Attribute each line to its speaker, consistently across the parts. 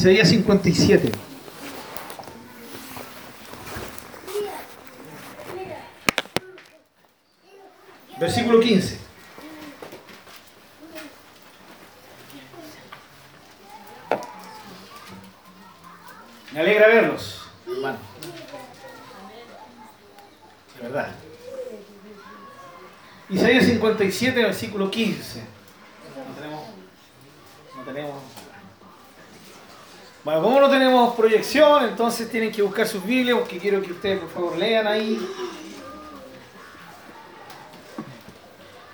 Speaker 1: Isaías 57. Versículo 15. Me alegra verlos, hermano. De verdad. Isaías 57, versículo 15. No tenemos. No tenemos. Bueno, como no entonces tienen que buscar sus Biblias, porque quiero que ustedes por favor lean ahí.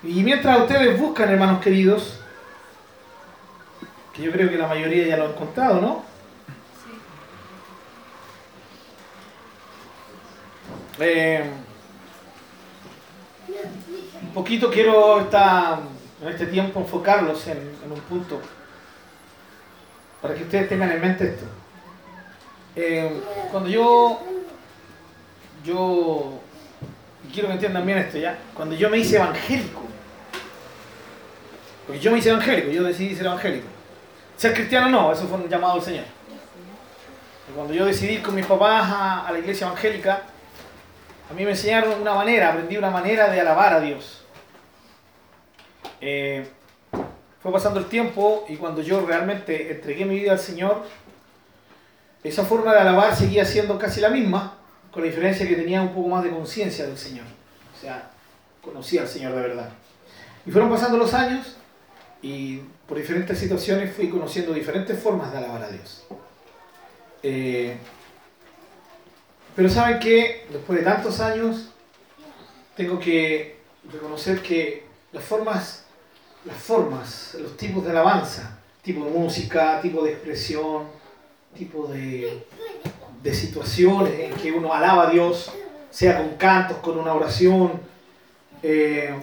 Speaker 1: Y mientras ustedes buscan, hermanos queridos, que yo creo que la mayoría ya lo han encontrado, ¿no? Eh, un poquito quiero esta, en este tiempo enfocarlos en, en, un punto para que ustedes tengan en mente esto. Eh, cuando yo, yo, quiero que entiendan bien esto ya, cuando yo me hice evangélico, porque yo me hice evangélico, yo decidí ser evangélico. Ser cristiano no, eso fue un llamado del Señor. Cuando yo decidí con mis papás a, a la iglesia evangélica, a mí me enseñaron una manera, aprendí una manera de alabar a Dios. Eh, fue pasando el tiempo y cuando yo realmente entregué mi vida al Señor, esa forma de alabar seguía siendo casi la misma, con la diferencia que tenía un poco más de conciencia del Señor. O sea, conocía al Señor de verdad. Y fueron pasando los años y por diferentes situaciones fui conociendo diferentes formas de alabar a Dios. Eh, pero saben que después de tantos años tengo que reconocer que las formas, las formas, los tipos de alabanza, tipo de música, tipo de expresión, tipo de, de situaciones en que uno alaba a Dios, sea con cantos, con una oración. Eh,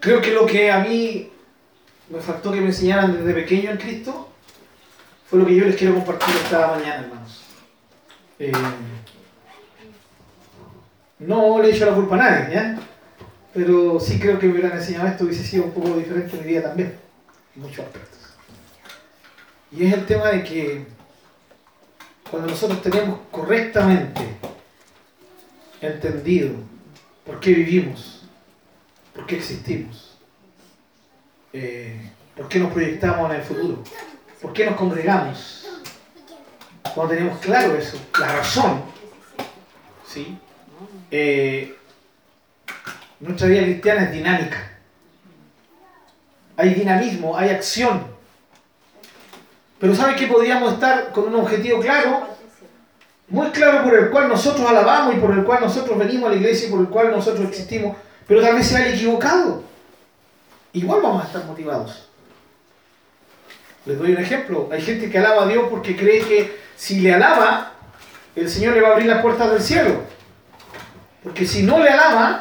Speaker 1: creo que lo que a mí me faltó que me enseñaran desde pequeño en Cristo fue lo que yo les quiero compartir esta mañana, hermanos. Eh, no le he hecho la culpa a nadie, ¿ya? Pero sí creo que me hubieran enseñado esto hubiese sido un poco diferente en mi vida también, en muchos aspectos. Y es el tema de que cuando nosotros tenemos correctamente entendido por qué vivimos, por qué existimos, eh, por qué nos proyectamos en el futuro, por qué nos congregamos, cuando tenemos claro eso, la razón, ¿sí? Eh, nuestra vida cristiana es dinámica. Hay dinamismo, hay acción. Pero ¿sabe que podríamos estar con un objetivo claro? Muy claro por el cual nosotros alabamos y por el cual nosotros venimos a la iglesia y por el cual nosotros existimos, pero tal vez sea equivocado. Igual vamos a estar motivados. Les doy un ejemplo. Hay gente que alaba a Dios porque cree que si le alaba, el Señor le va a abrir las puertas del cielo. Porque si no le alaba,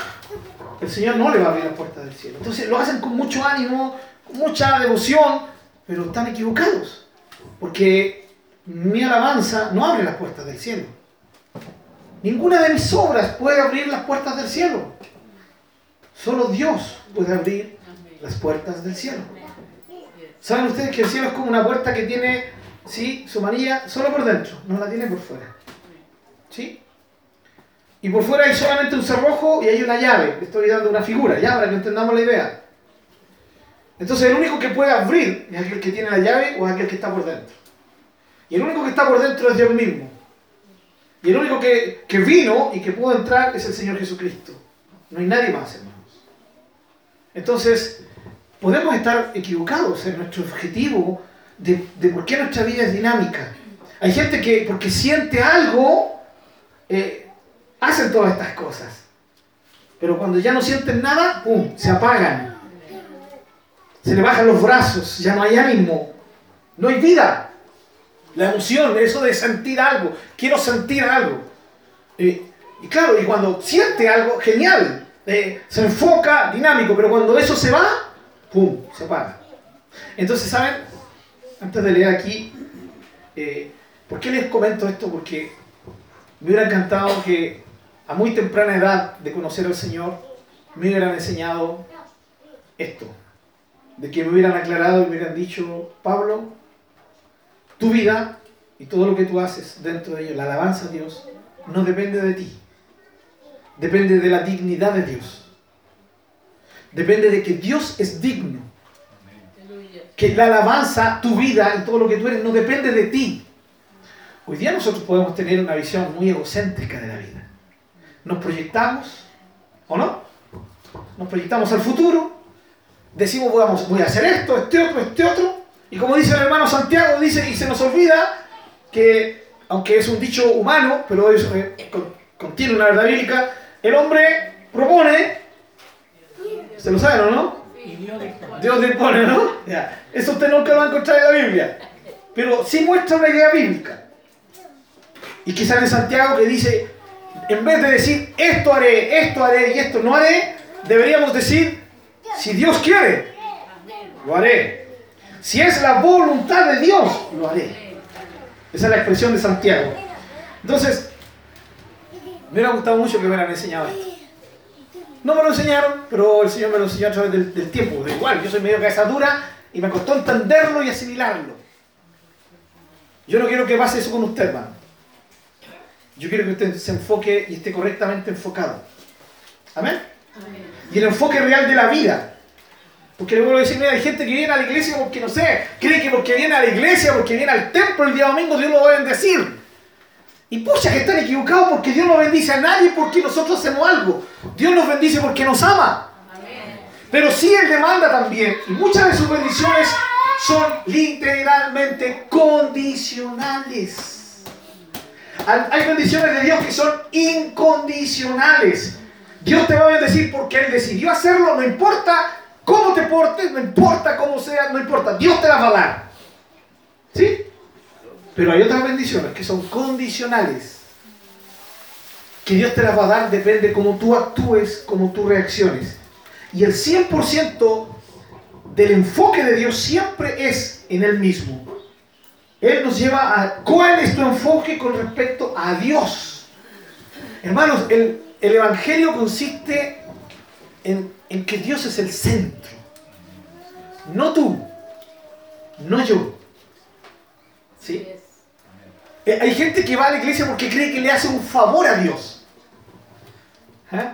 Speaker 1: el Señor no le va a abrir las puertas del cielo. Entonces lo hacen con mucho ánimo, con mucha devoción, pero están equivocados. Porque mi alabanza no abre las puertas del cielo. Ninguna de mis obras puede abrir las puertas del cielo. Solo Dios puede abrir las puertas del cielo. ¿Saben ustedes que el cielo es como una puerta que tiene, sí, su manilla solo por dentro, no la tiene por fuera? ¿Sí? Y por fuera hay solamente un cerrojo y hay una llave. Estoy dando una figura, ya, para que entendamos la idea. Entonces el único que puede abrir es aquel que tiene la llave o aquel que está por dentro. Y el único que está por dentro es Dios mismo. Y el único que, que vino y que pudo entrar es el Señor Jesucristo. No hay nadie más, hermanos. Entonces, podemos estar equivocados en nuestro objetivo de, de por qué nuestra vida es dinámica. Hay gente que porque siente algo, eh, hacen todas estas cosas. Pero cuando ya no sienten nada, ¡pum!, se apagan. Se le bajan los brazos, ya no hay ánimo, no hay vida. La emoción, eso de sentir algo, quiero sentir algo. Eh, y claro, y cuando siente algo, genial, eh, se enfoca, dinámico, pero cuando eso se va, ¡pum!, se apaga. Entonces, ¿saben? Antes de leer aquí, eh, ¿por qué les comento esto? Porque me hubiera encantado que a muy temprana edad de conocer al Señor me hubieran enseñado esto, de que me hubieran aclarado y me hubieran dicho, Pablo, Tu vida y todo lo que tú haces dentro de ello, la alabanza a Dios, no depende de ti. Depende de la dignidad de Dios. Depende de que Dios es digno. Que la alabanza, tu vida y todo lo que tú eres no depende de ti. Hoy día nosotros podemos tener una visión muy egocéntrica de la vida. Nos proyectamos, ¿o no? Nos proyectamos al futuro, decimos voy a hacer esto, este otro, este otro, y como dice el hermano Santiago, dice, y se nos olvida que, aunque es un dicho humano, pero es, eh, contiene una verdad bíblica, el hombre propone, ¿se lo saben o no? Dios dispone, ¿no? Eso usted nunca lo va a encontrar en la Biblia, pero sí muestra una idea bíblica. Y quizás en Santiago que dice, en vez de decir esto haré, esto haré y esto no haré, deberíamos decir, si Dios quiere, lo haré. Si es la voluntad de Dios, lo haré. Esa es la expresión de Santiago. Entonces, me hubiera gustado mucho que me hubieran enseñado esto. No me lo enseñaron, pero el Señor me lo enseñó a través del, tiempo. De igual, yo soy medio cabeza dura y me costó entenderlo y asimilarlo. Yo no quiero que pase eso con usted, hermano. Yo quiero que usted se enfoque y esté correctamente enfocado. ¿Amén? Y el enfoque real de la vida. Porque le vuelvo a decir, mira, hay gente que viene a la iglesia porque, no sé, cree que porque viene a la iglesia, porque viene al templo el día domingo, Dios lo va a bendecir. Y pucha, que están equivocados porque Dios no bendice a nadie porque nosotros hacemos algo. Dios nos bendice porque nos ama. Pero sí Él demanda también, muchas de sus bendiciones son literalmente condicionales. Hay bendiciones de Dios que son incondicionales. Dios te va a bendecir porque Él decidió hacerlo, no importa cómo te portes, no importa cómo sea, no importa, Dios te las va a dar. ¿Sí? Pero hay otras bendiciones que son condicionales. Que Dios te las va a dar depende cómo tú actúes, cómo tú reacciones. Y el 100% del enfoque de Dios siempre es en Él mismo. Él nos lleva a cuál es tu enfoque con respecto a Dios. Hermanos, el, el Evangelio consiste en, que Dios es el centro. No tú, no yo. ¿Sí? Eh, hay gente que va a la iglesia porque cree que le hace un favor a Dios. ¿Eh?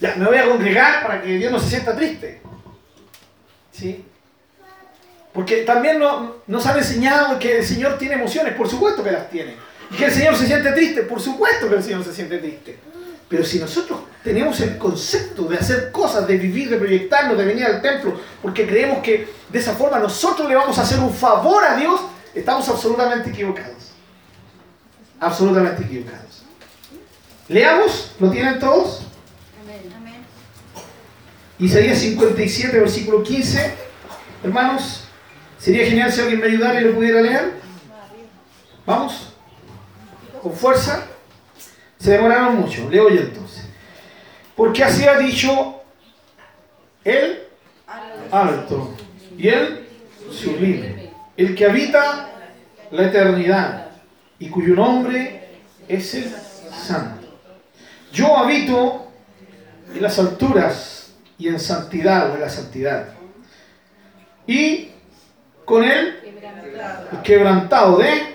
Speaker 1: Ya, me voy a congregar para que Dios no se sienta triste. ¿Sí? Porque también nos han enseñado que el Señor tiene emociones, por supuesto que las tiene. Y que el Señor se siente triste, por supuesto que el Señor se siente triste. Pero si nosotros tenemos el concepto de hacer cosas, de vivir, de proyectarnos, de venir al templo, porque creemos que de esa forma nosotros le vamos a hacer un favor a Dios, estamos absolutamente equivocados. Absolutamente equivocados. Leamos, ¿lo tienen todos? Amén. Isaías 57, versículo 15. Hermanos, sería genial si alguien me ayudara y lo pudiera leer. Vamos, con fuerza. Se demoraron mucho. Leo yo entonces. Porque así ha dicho el alto y el sublime, el que habita la eternidad y cuyo nombre es el santo. Yo habito en las alturas y en santidad o en la santidad. Y con él quebrantado de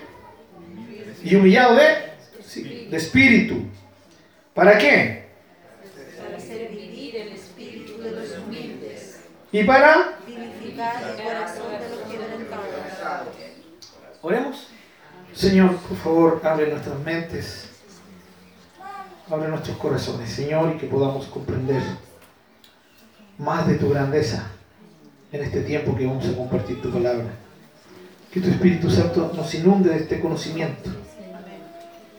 Speaker 1: y humillado de de espíritu. ¿Para qué?
Speaker 2: Para servir el espíritu de los humildes.
Speaker 1: ¿Y para?
Speaker 2: Vivificar el corazón de los quebrantados.
Speaker 1: Oremos. Señor, por favor, abre nuestras mentes, abre nuestros corazones, Señor, y que podamos comprender más de tu grandeza en este tiempo que vamos a compartir tu palabra. Que tu Espíritu Santo nos inunde de este conocimiento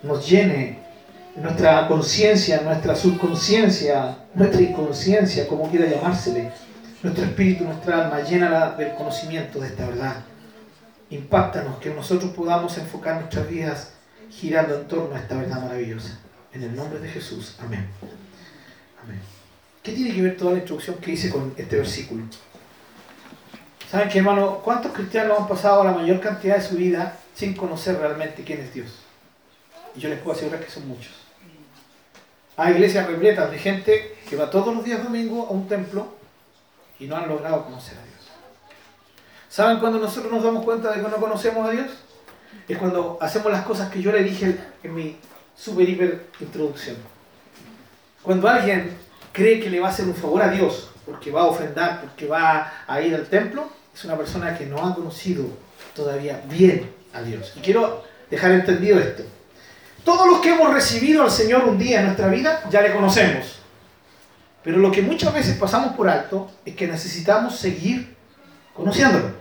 Speaker 1: nos llene nuestra conciencia, nuestra subconsciencia, nuestra inconsciencia, como quiera llamársele, nuestro espíritu, nuestra alma, llénala del conocimiento de esta verdad. Impáctanos, que nosotros podamos enfocar nuestras vidas girando en torno a esta verdad maravillosa. En el nombre de Jesús. Amén. Amén. ¿Qué tiene que ver toda la instrucción que hice con este versículo? ¿Saben qué, hermano? ¿Cuántos cristianos han pasado la mayor cantidad de su vida sin conocer realmente quién es Dios? Y yo les puedo asegurar que son muchos. Hay iglesias repletas de gente que va todos los días domingo a un templo y no han logrado conocer a Dios. ¿Saben cuando nosotros nos damos cuenta de que no conocemos a Dios? es cuando hacemos las cosas que yo le dije en mi super hiper introducción. Cuando alguien cree que le va a hacer un favor a Dios, porque va a ofrendar, porque va a ir al templo, es una persona que no ha conocido todavía bien a Dios. Y quiero dejar entendido esto. Todos los que hemos recibido al Señor un día en nuestra vida, ya le conocemos. Pero lo que muchas veces pasamos por alto es que necesitamos seguir conociéndolo.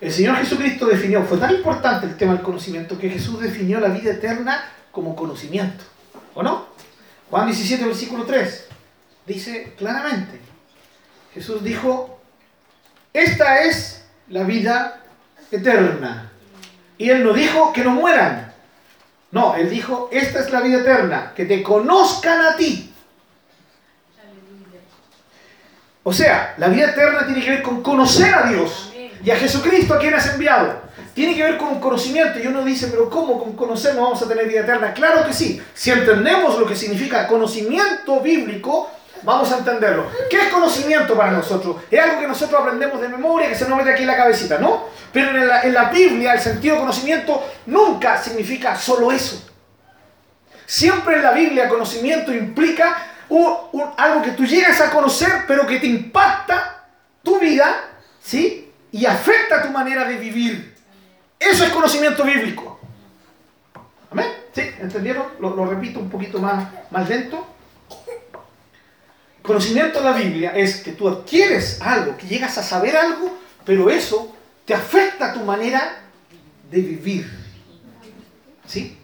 Speaker 1: El Señor Jesucristo definió, fue tan importante el tema del conocimiento que Jesús definió la vida eterna como conocimiento. ¿O no? Juan 17, versículo 3, dice claramente, Jesús dijo, esta es la vida eterna. Y Él no dijo que no mueran. No, Él dijo, esta es la vida eterna, que te conozcan a ti. O sea, la vida eterna tiene que ver con conocer a Dios y a Jesucristo a quien has enviado. Tiene que ver con conocimiento. Y uno dice, pero ¿cómo con conocer no vamos a tener vida eterna? Claro que sí. Si entendemos lo que significa conocimiento bíblico, vamos a entenderlo. ¿Qué es conocimiento para nosotros? Es algo que nosotros aprendemos de memoria, que se nos mete aquí en la cabecita, ¿no? Pero en la, en la Biblia el sentido de conocimiento nunca significa solo eso. Siempre en la Biblia conocimiento implica algo que tú llegas a conocer, pero que te impacta tu vida, ¿sí? Y afecta tu manera de vivir. Eso es conocimiento bíblico. ¿Amén? ¿Sí? ¿Entendieron? Lo, repito un poquito más, más lento. Conocimiento de la Biblia es que tú adquieres algo, que llegas a saber algo, pero eso te afecta tu manera de vivir. ¿Sí?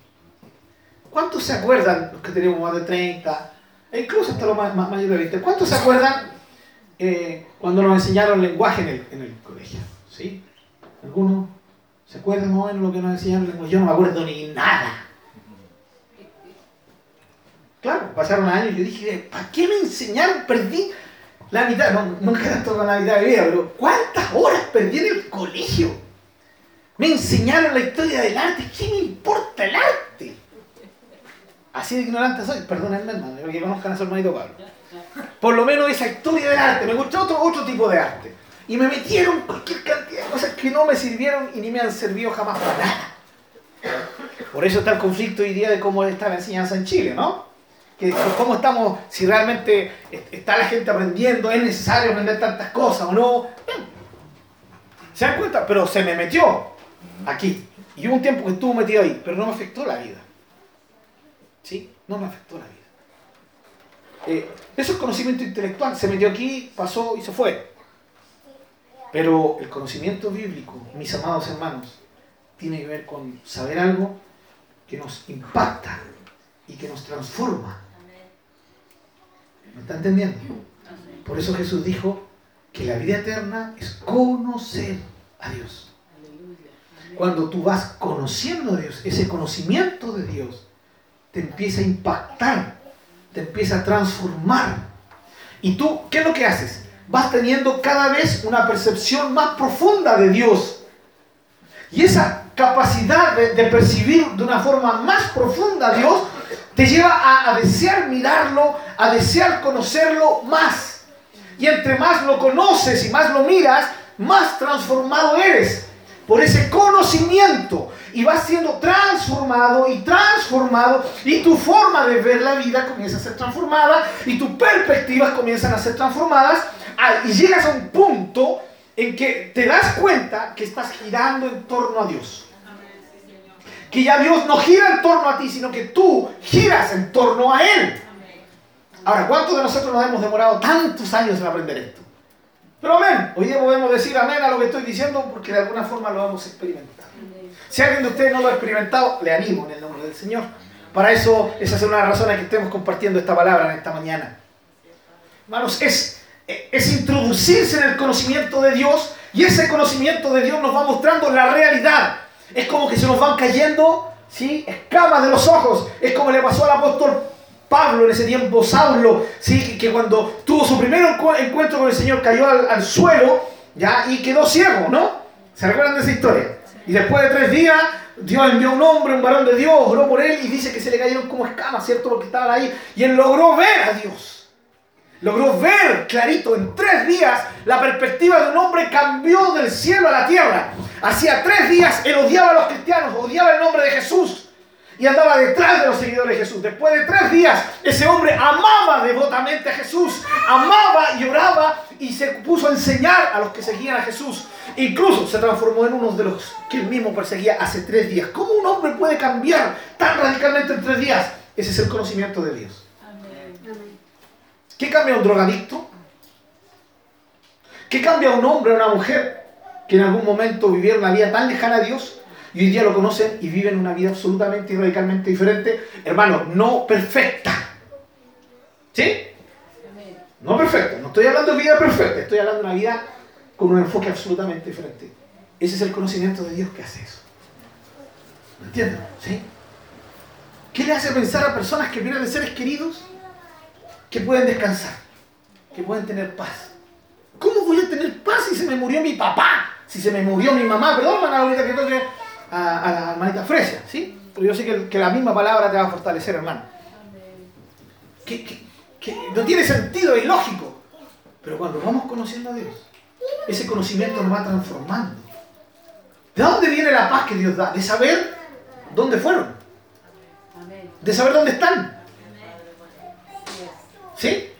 Speaker 1: ¿Cuántos se acuerdan, los que tenemos más de 30, e incluso hasta los más, mayores de 20, ¿cuántos se acuerdan eh, cuando nos enseñaron lenguaje en el, en el colegio? ¿Sí? ¿Algunos? ¿Se acuerdan más o menos lo que nos enseñaron? Yo no me acuerdo ni nada. Claro, pasaron años y yo dije, ¿para qué me enseñaron? Perdí la mitad, no, nunca tanto la mitad de vida, pero ¿cuántas horas perdí en el colegio? Me enseñaron la historia del arte, ¿qué me importa el arte? Así de ignorante soy, perdónenme hermano, que conozcan a su hermanito Pablo. Por lo menos esa historia del arte, me gusta otro, otro tipo de arte. Y me metieron cualquier cantidad de cosas que no me sirvieron y ni me han servido jamás para nada. Por eso está el conflicto hoy día de cómo está la enseñanza en Chile, ¿no? Cómo estamos, si realmente está la gente aprendiendo, es necesario aprender tantas cosas o no. ¿Se dan cuenta? Pero se me metió aquí. Y hubo un tiempo que estuvo metido ahí, pero no me afectó la vida. ¿Sí? No me afectó la vida. Eh, eso es conocimiento intelectual. Se metió aquí, pasó y se fue. Pero el conocimiento bíblico, mis amados hermanos, tiene que ver con saber algo que nos impacta y que nos transforma. ¿Me está entendiendo? Por eso Jesús dijo que la vida eterna es conocer a Dios. Cuando tú vas conociendo a Dios, ese conocimiento de Dios te empieza a impactar, te empieza a transformar. ¿Y tú qué es lo que haces? vas teniendo cada vez una percepción más profunda de Dios. Y esa capacidad de, percibir de una forma más profunda a Dios te lleva a, desear mirarlo, a desear conocerlo más. Y entre más lo conoces y más lo miras, más transformado eres por ese conocimiento y vas siendo transformado y transformado y tu forma de ver la vida comienza a ser transformada y tus perspectivas comienzan a ser transformadas y llegas a un punto en que te das cuenta que estás girando en torno a Dios. Que ya Dios no gira en torno a ti, sino que tú giras en torno a Él. Ahora, ¿cuántos de nosotros nos hemos demorado tantos años en aprender esto? Pero amén. Hoy día podemos decir amén a lo que estoy diciendo porque de alguna forma lo hemos experimentado. Si alguien de ustedes no lo ha experimentado, le animo en el nombre del Señor. Para eso, esa es una de las razones que estemos compartiendo esta palabra en esta mañana. Hermanos, es es introducirse en el conocimiento de Dios y ese conocimiento de Dios nos va mostrando la realidad. Es como que se nos van cayendo ¿sí? escamas de los ojos. Es como le pasó al apóstol Pablo en ese tiempo, Saulo, ¿sí? que cuando tuvo su primer encuentro con el Señor cayó al, suelo ¿ya? y quedó ciego, ¿no? ¿Se recuerdan de esa historia? Y después de tres días, Dios envió un hombre, un varón de Dios, oró por él y dice que se le cayeron como escamas, ¿cierto? Porque estaban ahí. Y él logró ver a Dios logró ver clarito en tres días la perspectiva de un hombre cambió del cielo a la tierra. Hacía tres días él odiaba a los cristianos, odiaba el nombre de Jesús y andaba detrás de los seguidores de Jesús. Después de tres días, ese hombre amaba devotamente a Jesús, amaba y oraba y se puso a enseñar a los que seguían a Jesús. Incluso se transformó en uno de los que él mismo perseguía hace tres días. ¿Cómo un hombre puede cambiar tan radicalmente en tres días? Ese es el conocimiento de Dios. ¿Qué cambia un drogadicto? ¿Qué cambia un hombre o una mujer que en algún momento vivieron una vida tan lejana a Dios y hoy día lo conocen y viven una vida absolutamente y radicalmente diferente? Hermano, no perfecta. ¿Sí? No perfecta. No estoy hablando de vida perfecta, estoy hablando de una vida con un enfoque absolutamente diferente. Ese es el conocimiento de Dios que hace eso. ¿Me entienden? ¿Sí? ¿Qué le hace pensar a personas que vienen de seres queridos que pueden descansar, que pueden tener paz? ¿Cómo voy a tener paz si se me murió mi papá? Si se me murió mi mamá, perdón, hermana, ahorita que toque a, a la hermanita Fresia, ¿sí? Pero yo sé que, que, la misma palabra te va a fortalecer, hermano. Que, que, que no tiene sentido, es lógico. Pero cuando vamos conociendo a Dios, ese conocimiento nos va transformando. ¿De dónde viene la paz que Dios da? De saber dónde fueron. De saber dónde están. ¿Sí?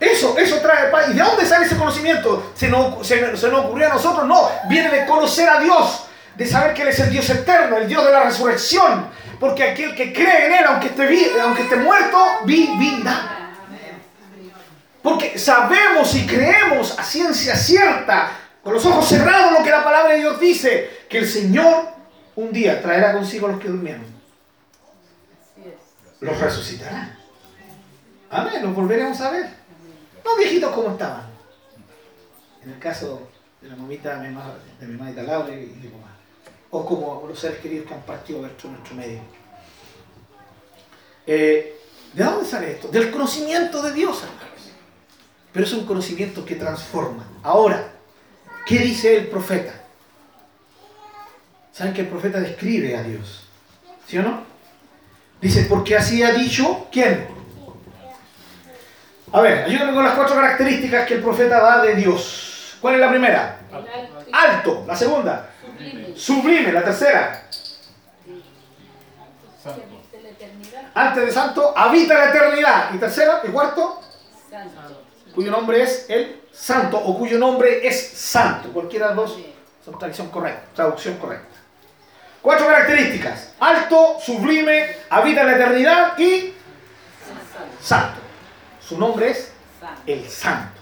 Speaker 1: Eso, eso trae paz. ¿Y de dónde sale ese conocimiento? ¿Se nos, se, se nos ocurrió a nosotros? No, viene de conocer a Dios, de saber que Él es el Dios eterno, el Dios de la resurrección. Porque aquel que cree en Él, aunque esté, aunque esté muerto, vivirá. Porque sabemos y creemos a ciencia cierta, con los ojos cerrados, lo que la palabra de Dios dice, que el Señor un día traerá consigo a los que durmieron. Los resucitará. Amén, los volveremos a ver. No viejitos como estaban. En el caso de la mamita de mi, mamá, de mi mamita Laura y de mi mamá. O como los seres queridos que han partido de nuestro medio. Eh, ¿De dónde sale esto? Del conocimiento de Dios, hermanos. Pero es un conocimiento que transforma. Ahora, ¿qué dice el profeta? ¿Saben que el profeta describe a Dios? ¿Sí o no? Dice, porque así ha dicho, ¿quién? A ver, ayúdame con las cuatro características que el profeta da de Dios. ¿Cuál es la primera? Alto. La segunda. Sublime. La tercera. Antes de santo, habita la eternidad. Y tercera, y cuarto, cuyo nombre es el santo o cuyo nombre es santo. Cualquiera de los dos son traducción correcta. Traducción correcta. Cuatro características. Alto, sublime, habita la eternidad y santo. Su nombre es el santo.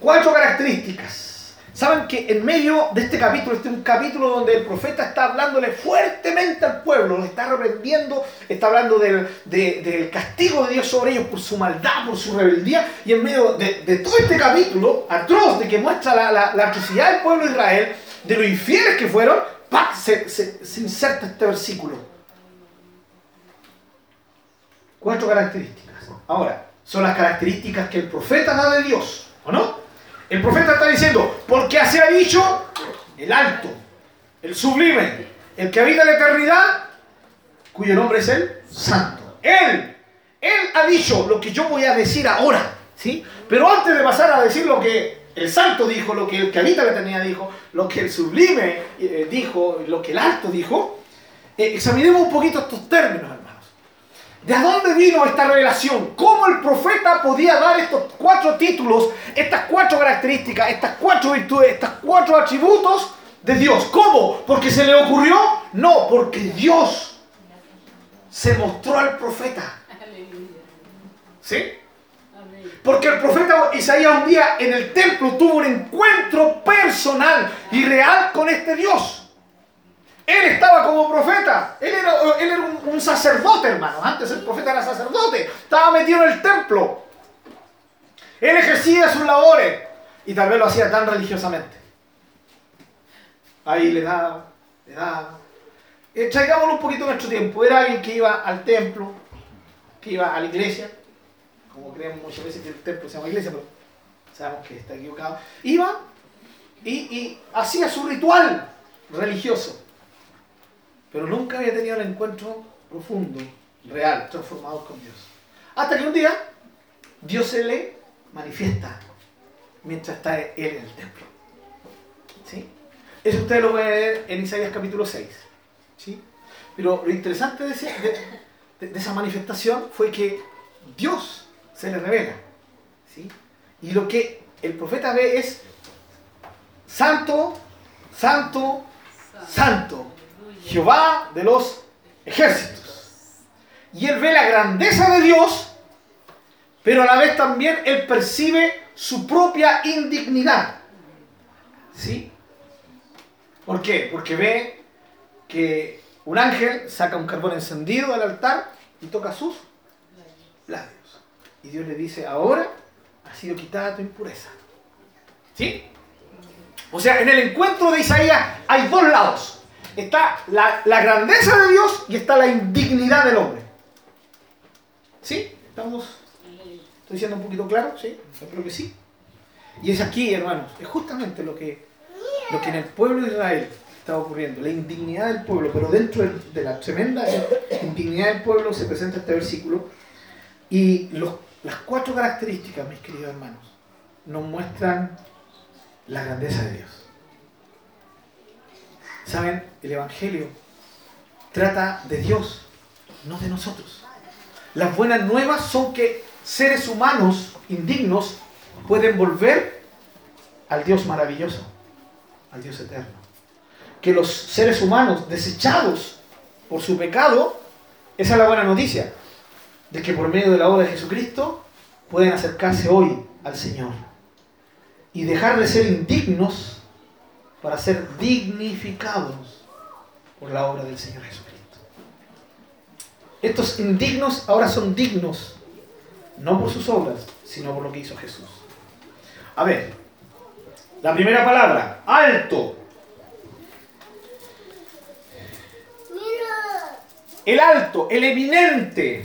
Speaker 1: Cuatro características. Saben que en medio de este capítulo, este es un capítulo donde el profeta está hablándole fuertemente al pueblo, lo está reprendiendo, está hablando del, de, del castigo de Dios sobre ellos por su maldad, por su rebeldía, y en medio de, de todo este capítulo atroz de que muestra la, la, la, atrocidad del pueblo de Israel, de lo infieles que fueron, ¡pah! Se, se, se inserta este versículo. Cuatro características. Ahora, son las características que el profeta da de Dios, ¿o no? El profeta está diciendo, porque así ha dicho el alto, el sublime, el que habita la eternidad, cuyo nombre es el santo. Él, él ha dicho lo que yo voy a decir ahora, ¿sí? Pero antes de pasar a decir lo que el santo dijo, lo que el que habita la eternidad dijo, lo que el sublime eh, dijo, lo que el alto dijo, eh, examinemos un poquito estos términos. ¿De dónde vino esta revelación? ¿Cómo el profeta podía dar estos cuatro títulos, estas cuatro características, estas cuatro virtudes, estos cuatro atributos de Dios? ¿Cómo? ¿Porque se le ocurrió? No, porque Dios se mostró al profeta. ¿Sí? Porque el profeta Isaías un día en el templo tuvo un encuentro personal y real con este Dios. Él estaba como profeta. Él era, un, sacerdote, hermano. Antes el profeta era sacerdote. Estaba metido en el templo. Él ejercía sus labores. Y tal vez lo hacía tan religiosamente. Ahí le daba, le daba. Eh, traigámoslo un poquito en nuestro tiempo. Era alguien que iba al templo, que iba a la iglesia. Como creemos muchas veces que el templo se llama iglesia, pero sabemos que está equivocado. Iba y hacía su ritual religioso pero nunca había tenido el encuentro profundo, real, transformado con Dios. Hasta que un día Dios se le manifiesta mientras está él en el templo. ¿Sí? Eso ustedes lo pueden ver en Isaías capítulo 6. ¿sí? Pero lo interesante de, esa manifestación fue que Dios se le revela. ¿sí? Y lo que el profeta ve es santo, santo, santo, Jehová de los ejércitos. Y él ve la grandeza de Dios, pero a la vez también él percibe su propia indignidad. ¿Sí? ¿Por qué? Porque ve que un ángel saca un carbón encendido del altar y toca sus labios. Y Dios le dice, ahora ha sido quitada tu impureza. ¿Sí? O sea, en el encuentro de Isaías hay dos lados. Está la, grandeza de Dios y está la indignidad del hombre. ¿Sí? ¿Estamos? ¿Estoy diciendo un poquito claro? ¿Sí? Yo creo que sí. Y es aquí, hermanos, es justamente lo que, lo que en el pueblo de Israel está ocurriendo, la indignidad del pueblo, pero dentro de la tremenda indignidad del pueblo se presenta este versículo y las cuatro características, mis queridos hermanos, nos muestran la grandeza de Dios. ¿Saben? El Evangelio trata de Dios, no de nosotros. Las buenas nuevas son que seres humanos indignos pueden volver al Dios maravilloso, al Dios eterno. Que los seres humanos desechados por su pecado, esa es la buena noticia, de que por medio de la obra de Jesucristo pueden acercarse hoy al Señor y dejar de ser indignos para ser dignificados por la obra del Señor Jesucristo. Estos indignos ahora son dignos, no por sus obras, sino por lo que hizo Jesús. A ver, la primera palabra, alto. El alto, el eminente.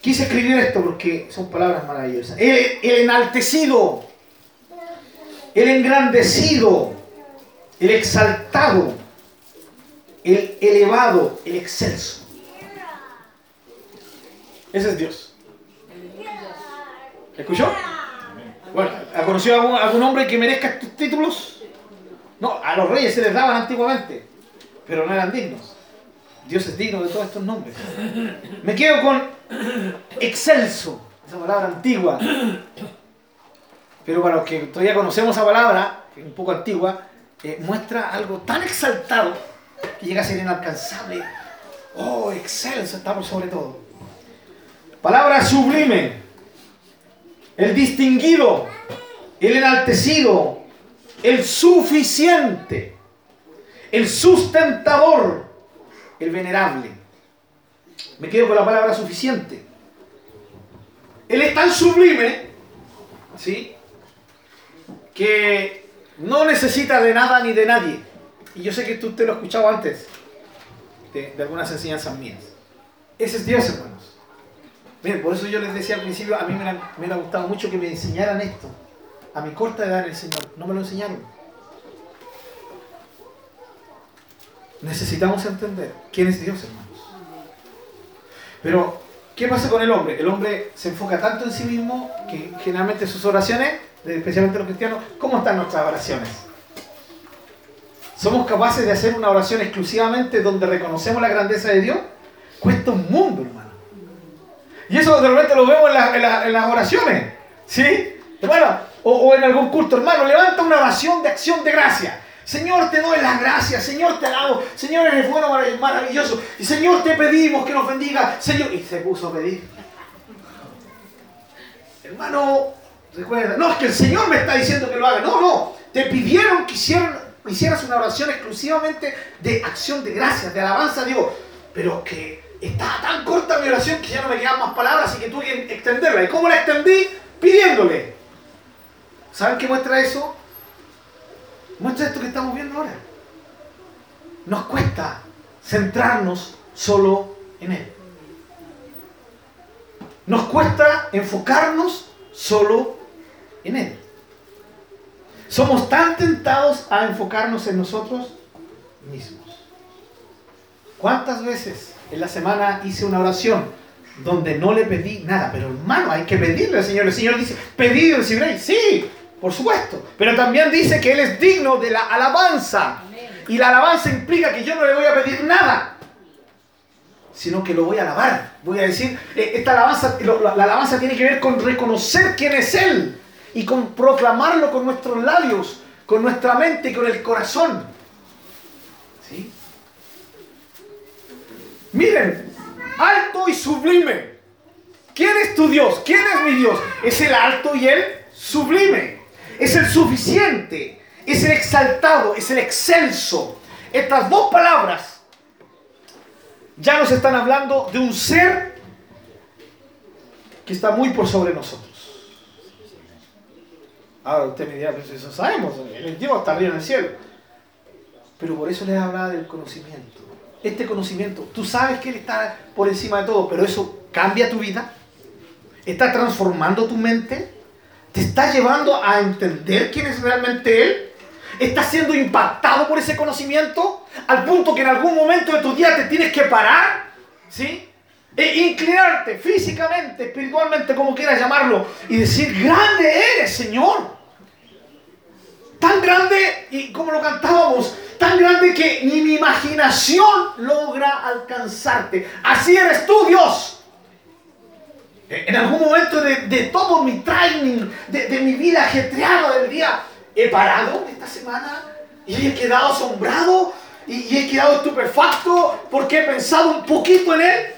Speaker 1: Quise escribir esto porque son palabras maravillosas. El, el enaltecido, el engrandecido, el exaltado, el elevado, el excelso. Ese es Dios. ¿Escuchó? Bueno, ¿ha conocido algún, algún hombre que merezca estos títulos? No, a los reyes se les daban antiguamente, pero no eran dignos. Dios es digno de todos estos nombres. Me quedo con excelso, esa palabra antigua. Pero para los que todavía conocemos esa palabra, un poco antigua, eh, muestra algo tan exaltado que llega a ser inalcanzable. Oh, excelso, estamos sobre todo. Palabra sublime el distinguido, el enaltecido, el suficiente, el sustentador, el venerable. Me quedo con la palabra suficiente. Él es tan sublime, ¿sí? Que no necesita de nada ni de nadie. Y yo sé que usted lo ha escuchado antes de, de algunas enseñanzas mías. Ese es Dios, hermanos. Miren, por eso yo les decía al principio, a mí me, ha gustado mucho que me enseñaran esto. A mi corta edad el Señor, no me lo enseñaron. Necesitamos entender quién es Dios, hermanos. Pero, ¿qué pasa con el hombre? El hombre se enfoca tanto en sí mismo que generalmente sus oraciones, especialmente los cristianos, ¿cómo están nuestras oraciones? ¿Somos capaces de hacer una oración exclusivamente donde reconocemos la grandeza de Dios? Cuesta un mundo, hermano. Y eso de repente lo vemos en, las oraciones. ¿Sí? Bueno, o, en algún culto, hermano, levanta una oración de acción de gracia. Señor, te doy las gracias, Señor, te alabo, Señor, eres bueno, maravilloso. Y Señor, te pedimos que nos bendiga, Señor. Y se puso a pedir. Hermano, recuerda, no, es que el Señor me está diciendo que lo haga. No, no, te pidieron que hicieras una oración exclusivamente de acción de gracias, de alabanza a Dios. Pero que estaba tan corta mi oración que ya no me quedaban más palabras, así que tuve que extenderla. ¿Y cómo la extendí? Pidiéndole. ¿Saben qué muestra eso? Muestra esto que estamos viendo ahora. Nos cuesta centrarnos solo en Él. Nos cuesta enfocarnos solo en Él. Somos tan tentados a enfocarnos en nosotros mismos. ¿Cuántas veces en la semana hice una oración donde no le pedí nada, pero hermano, hay que pedirle al Señor. El Señor dice, pedid y recibiréis. Sí, por supuesto. Pero también dice que Él es digno de la alabanza. Y la alabanza implica que yo no le voy a pedir nada, sino que lo voy a alabar. Voy a decir, eh, esta alabanza, la, la alabanza tiene que ver con reconocer quién es Él y con proclamarlo con nuestros labios, con nuestra mente y con el corazón. ¿Sí? Miren, alto y sublime. ¿Quién es tu Dios? ¿Quién es mi Dios? Es el alto y el sublime. Es el suficiente. Es el exaltado. Es el excelso. Estas dos palabras ya nos están hablando de un ser que está muy por sobre nosotros. Ahora usted me dirá, pues eso sabemos, el Dios está arriba en el cielo. Pero por eso les hablaba del conocimiento. Este conocimiento, tú sabes que Él está por encima de todo, pero eso cambia tu vida, está transformando tu mente, te está llevando a entender quién es realmente Él, estás siendo impactado por ese conocimiento al punto que en algún momento de tu día te tienes que parar, ¿sí? E inclinarte físicamente, espiritualmente, como quieras llamarlo, y decir, grande eres, Señor. Tan grande, y como lo cantábamos, tan grande que ni mi imaginación logra alcanzarte. Así eres tú, Dios. En algún momento de, todo mi training, de, de, mi vida ajetreada del día, he parado esta semana y he quedado asombrado y, y he quedado estupefacto porque he pensado un poquito en Él.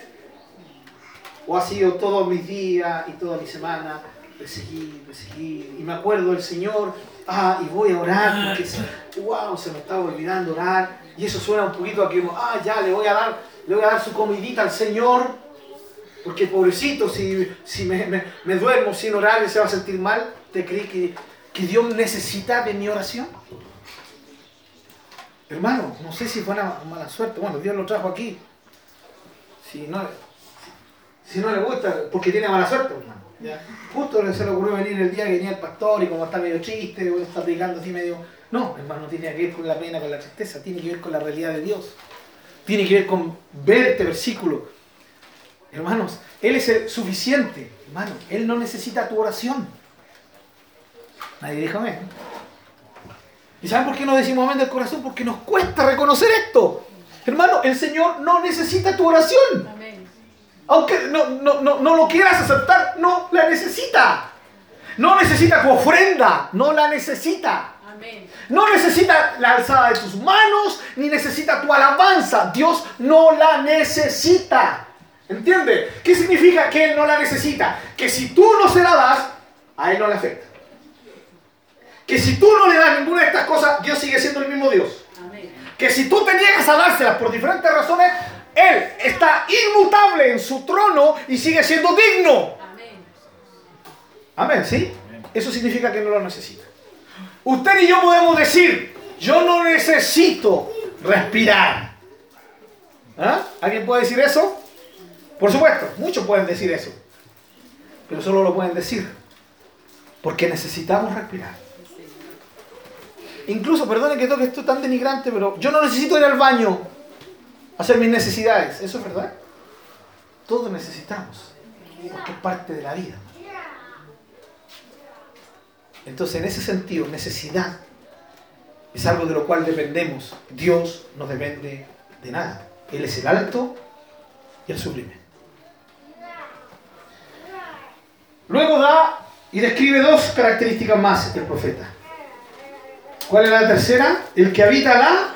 Speaker 1: O ha sido todos mis días y toda mi semana de seguir, de seguir. Y me acuerdo del Señor ah, y voy a orar porque, wow, se me estaba olvidando orar. Y eso suena un poquito a que, ah, ya, le voy a dar, le voy a dar su comidita al Señor. Porque pobrecito, si, si me, me, duermo sin orar, se va a sentir mal. ¿Te crees que, que Dios necesita de mi oración? Hermano, no sé si fue una mala suerte. Bueno, Dios lo trajo aquí. Si no, si no le gusta, porque tiene mala suerte, hermano. Justo se le ocurrió venir el día que venía el pastor y como está medio triste, o está aplicando así medio... No, hermano, tiene que ver con la pena, con la tristeza, tiene que ver con la realidad de Dios. Tiene que ver con ver este versículo. Hermanos, Él es el suficiente, hermano. Él no necesita tu oración. Nadie dijo amén. ¿Y saben por qué no decimos amén del corazón? Porque nos cuesta reconocer esto. Hermano, el Señor no necesita tu oración. Amén. Aunque no, no, lo quieras aceptar, no la necesita. No necesita tu ofrenda, no la necesita. No necesita la alzada de tus manos, ni necesita tu alabanza. Dios no la necesita. ¿Entiende? ¿Qué significa que Él no la necesita? Que si tú no se la das, a Él no le afecta. Que si tú no le das ninguna de estas cosas, Dios sigue siendo el mismo Dios. Que si tú te niegas a dárselas por diferentes razones, él está inmutable en su trono y sigue siendo digno. Amén. Amén, ¿sí? Eso significa que no lo necesita. Usted y yo podemos decir, yo no necesito respirar. ¿Ah? ¿Alguien puede decir eso? Por supuesto, muchos pueden decir eso. Pero solo lo pueden decir porque necesitamos respirar. Incluso, perdone que toque esto tan denigrante, pero yo no necesito ir al baño hacer mis necesidades. ¿Eso es verdad? Todos necesitamos, porque es parte de la vida. Entonces, en ese sentido, necesidad es algo de lo cual dependemos. Dios no depende de nada. Él es el alto y el sublime. Luego da y describe dos características más del profeta. ¿Cuál es la tercera? El que habita la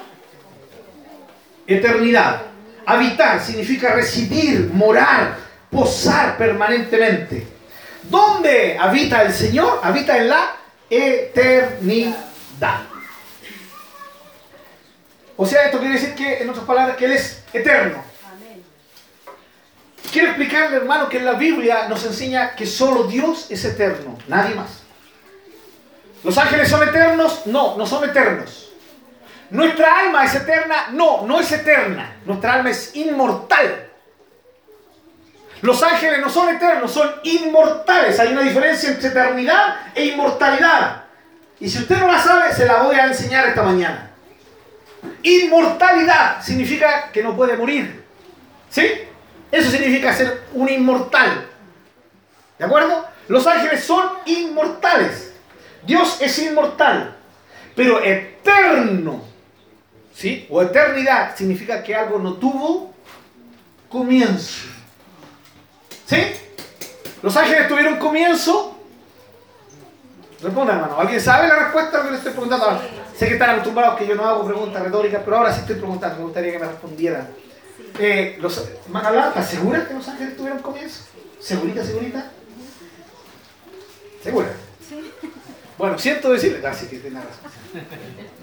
Speaker 1: eternidad. Habitar significa residir, morar, posar permanentemente. ¿Dónde habita el Señor? Habita en la eternidad. O sea, esto quiere decir que, en otras palabras, que Él es eterno. Quiero explicarle, hermano, que en la Biblia nos enseña que solo Dios es eterno, nadie más. ¿Los ángeles son eternos? No, no son eternos. ¿Nuestra alma es eterna? No, no es eterna. Nuestra alma es inmortal. Los ángeles no son eternos, son inmortales. Hay una diferencia entre eternidad e inmortalidad. Y si usted no la sabe, se la voy a enseñar esta mañana. Inmortalidad significa que no puede morir. ¿Sí? Eso significa ser un inmortal. ¿De acuerdo? Los ángeles son inmortales. Dios es inmortal, pero eterno ¿sí? O eternidad significa que algo no tuvo comienzo. ¿Sí? ¿Los ángeles tuvieron comienzo? Responda, hermano. ¿Alguien sabe la respuesta a lo que le estoy preguntando? Sé que están acostumbrados que yo no hago preguntas retóricas, pero ahora sí estoy preguntando. Me gustaría que me respondieran. Eh, los, ¿estás segura que los ángeles tuvieron comienzo? ¿Segurita, segurita? ¿Segura? Sí. Bueno, siento decirle. Ah, sí que tiene razón.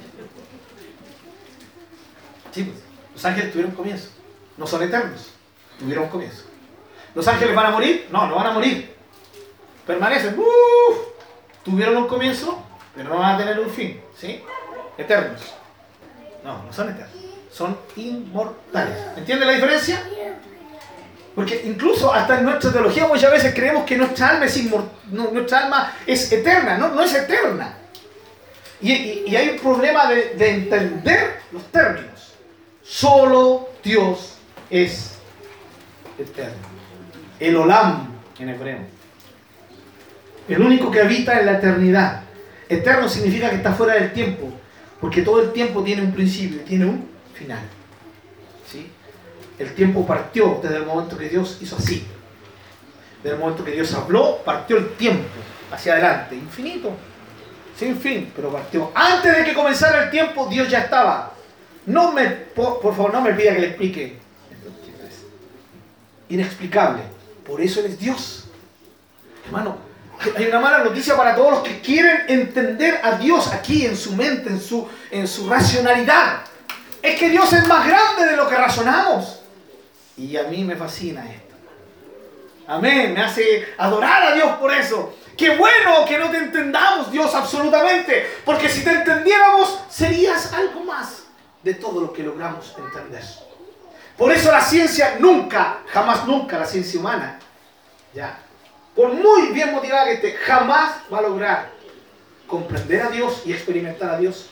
Speaker 1: Sí, pues, los ángeles tuvieron comienzo. No son eternos. Tuvieron comienzo. ¿Los ángeles van a morir? No, no van a morir. Permanecen. Tuvieron un comienzo, pero no van a tener un fin. ¿Sí? Eternos. No, no son eternos. Son inmortales. ¿Entiende la diferencia? Porque incluso hasta en nuestra teología muchas veces creemos que nuestra alma es, nuestra alma es eterna, no, no es eterna. Y, hay un problema de, entender los términos. Solo Dios es eterno. El olam en hebreo. El único que habita en la eternidad. Eterno significa que está fuera del tiempo, porque todo el tiempo tiene un principio, tiene un final. El tiempo partió desde el momento que Dios hizo así. Desde el momento que Dios habló, partió el tiempo hacia adelante, infinito, sin fin, pero partió. Antes de que comenzara el tiempo, Dios ya estaba. No me, por, favor, no me pida que le explique. Inexplicable. Por eso Él es Dios. Hermano, hay una mala noticia para todos los que quieren entender a Dios aquí en su mente, en su, en su racionalidad. Es que Dios es más grande de lo que razonamos. Y a mí me fascina esto. Amén, me hace adorar a Dios por eso. Qué bueno que no te entendamos, Dios, absolutamente. Porque si te entendiéramos, serías algo más de todo lo que logramos entender. Por eso la ciencia nunca, jamás nunca, la ciencia humana, ya, por muy bien motivada que esté, jamás va a lograr comprender a Dios y experimentar a Dios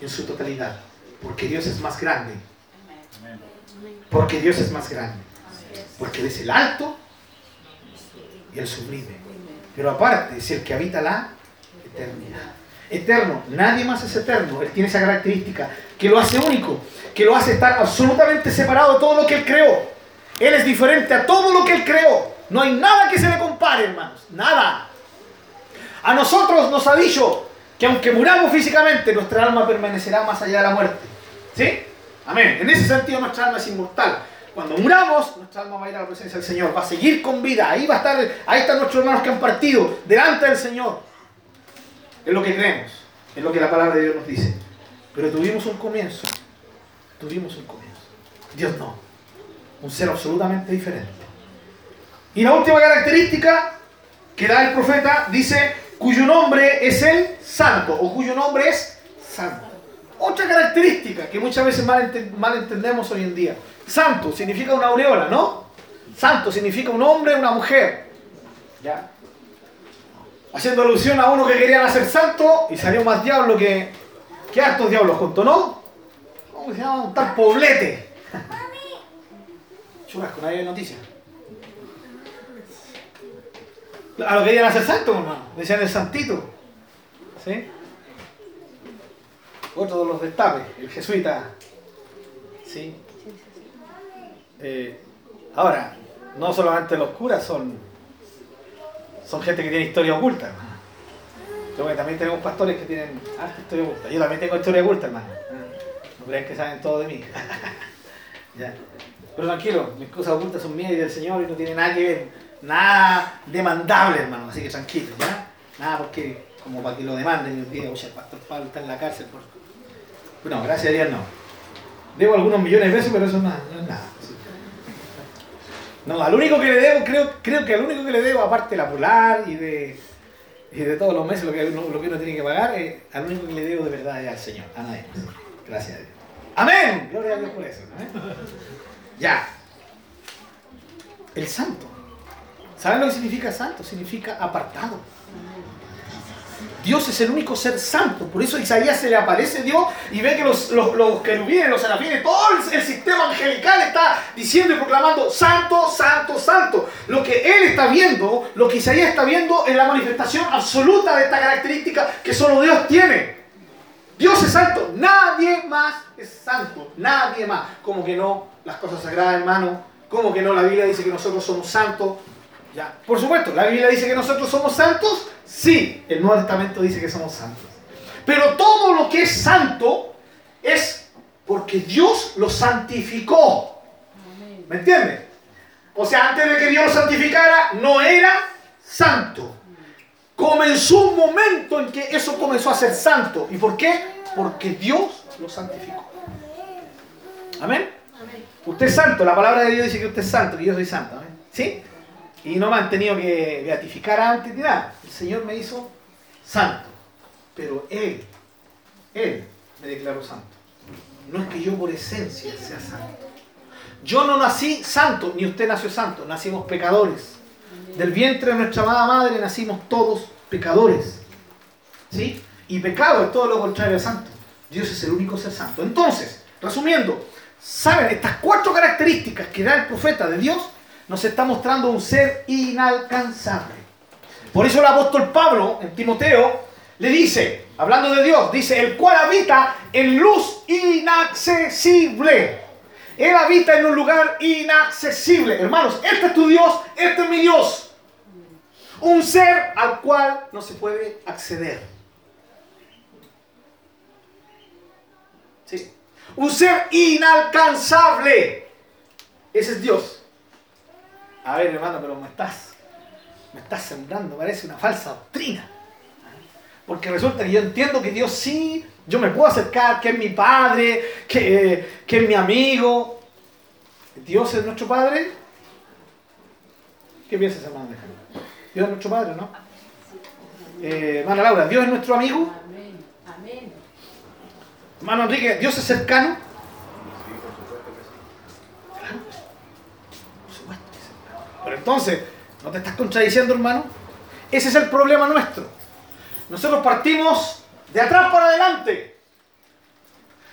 Speaker 1: en su totalidad. Porque Dios es más grande porque Dios es más grande. Porque Él es el alto y el sublime. Pero aparte es el que habita la eternidad. Eterno, nadie más es eterno. Él tiene esa característica que lo hace único, que lo hace estar absolutamente separado de todo lo que Él creó. Él es diferente a todo lo que Él creó. No hay nada que se le compare, hermanos. Nada. A nosotros nos ha dicho que aunque muramos físicamente, nuestra alma permanecerá más allá de la muerte. ¿Sí? Amén. En ese sentido nuestra alma es inmortal. Cuando muramos, nuestra alma va a ir a la presencia del Señor, va a seguir con vida. Ahí va a estar, ahí están nuestros hermanos que han partido, delante del Señor. Es lo que creemos, es lo que la palabra de Dios nos dice. Pero tuvimos un comienzo. Tuvimos un comienzo. Dios no. Un ser absolutamente diferente. Y la última característica que da el profeta dice, cuyo nombre es el santo, o cuyo nombre es santo. Otra característica que muchas veces mal, entendemos hoy en día. Santo significa una aureola, ¿no? Santo significa un hombre, una mujer. ¿Ya? Haciendo alusión a uno que quería nacer santo y salió más diablo que, que hartos diablos juntos, ¿no? ¿Cómo se llama? Un tal poblete. Churrasco, nadie de noticias. A lo que querían hacer santo, hermano. Decían el santito. ¿Sí? otro de los destapes, el jesuita. ¿Sí? Eh, ahora, no solamente los curas son, son gente que tiene historia oculta. Yo también tenemos pastores que tienen historia oculta. Yo también tengo historia oculta, hermano. No crean que saben todo de mí. Pero tranquilo, mis cosas ocultas son mías y del Señor y no tiene nada que ver, nada demandable, hermano. Así que tranquilo, ¿ya? Nada porque, como para que lo demanden y os diga, oye, el pastor Pablo está en la cárcel por no, gracias a Dios no. Debo algunos millones de pesos, pero eso no, es nada. No, al único que le debo, creo, creo que al único que le debo, aparte de la polar y de, y de todos los meses lo que, uno, lo que uno tiene que pagar, eh, al único que le debo de verdad es al Señor, a nadie. Gracias a Dios. Amén. Gloria a Dios por eso. Ya. El santo. ¿Saben lo que significa santo? Significa apartado. Dios es el único ser santo. Por eso Isaías se le aparece Dios y ve que los, los, los querubines, los serafines, todo el, sistema angelical está diciendo y proclamando santo, santo, santo. Lo que él está viendo, lo que Isaías está viendo es la manifestación absoluta de esta característica que solo Dios tiene. Dios es santo, nadie más más es santo, nadie más. Como que no, las cosas sagradas, hermano, como que no, la Biblia dice que nosotros somos santos. Ya, por supuesto, la Biblia dice que nosotros somos santos, sí, el Nuevo Testamento dice que somos santos. Pero todo lo que es santo es porque Dios lo santificó. ¿Me entiendes? O sea, antes de que Dios lo santificara, no era santo. Comenzó un momento en que eso comenzó a ser santo. ¿Y por qué? Porque Dios lo santificó. Amén. Usted es santo, la palabra de Dios dice que usted es santo, que yo soy santo. ¿amén? ¿Sí? Y no me han tenido que beatificar antes ni nada. El Señor me hizo santo. Pero Él, Él me declaró santo. No es que yo por esencia sea santo. Yo no nací santo, ni usted nació santo. Nacimos pecadores. Del vientre de nuestra amada madre nacimos todos pecadores. ¿Sí? Y pecado es todo lo contrario a santo. Dios es el único ser santo. Entonces, resumiendo, ¿saben? Estas cuatro características que da el profeta de Dios nos está mostrando un ser inalcanzable. Por eso el apóstol Pablo en Timoteo le dice, hablando de Dios, dice, el cual habita en luz inaccesible. Él habita en un lugar inaccesible. Hermanos, este es tu Dios, este es mi Dios. Un ser al cual no se puede acceder. Sí. Un ser inalcanzable. Ese es Dios. A ver, hermano, pero me estás, me estás sembrando, parece una falsa doctrina. Porque resulta que yo entiendo que Dios sí, yo me puedo acercar, que es mi padre, que, que es mi amigo. ¿Dios es nuestro padre? ¿Qué piensas, hermano? Dios es nuestro padre, ¿no? Eh, hermana Laura, ¿Dios es nuestro amigo?
Speaker 2: Amén. Amén.
Speaker 1: Hermano Enrique, ¿Dios es cercano? Por supuesto que es cercano. Pero entonces, ¿no te estás contradiciendo, hermano? Ese es el problema nuestro. Nosotros partimos de atrás para adelante.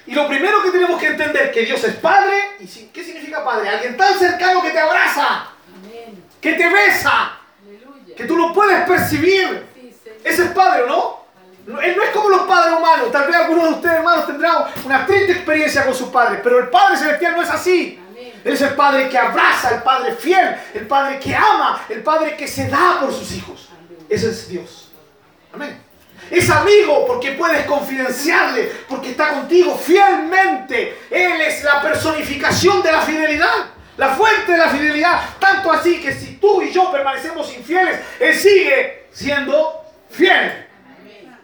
Speaker 1: Y lo primero que tenemos que entender es que Dios es Padre. ¿Y qué significa Padre? Alguien tan cercano que te abraza,
Speaker 2: Amén.
Speaker 1: que te besa,
Speaker 2: Aleluya.
Speaker 1: que tú lo puedes percibir.
Speaker 2: Sí.
Speaker 1: Ese es Padre, ¿o ¿no? No, Él no es como los padres humanos. Tal vez algunos de ustedes, hermanos, tendrán una triste experiencia con sus padres. Pero el Padre Celestial no es así. Es el Padre que abraza, el Padre fiel, el Padre que ama, el Padre que se da por sus hijos. Ese es Dios. Amén. Es amigo porque puedes confidenciarle, porque está contigo fielmente. Él es la personificación de la fidelidad, la fuente de la fidelidad. Tanto así que si tú y yo permanecemos infieles, Él sigue siendo fiel.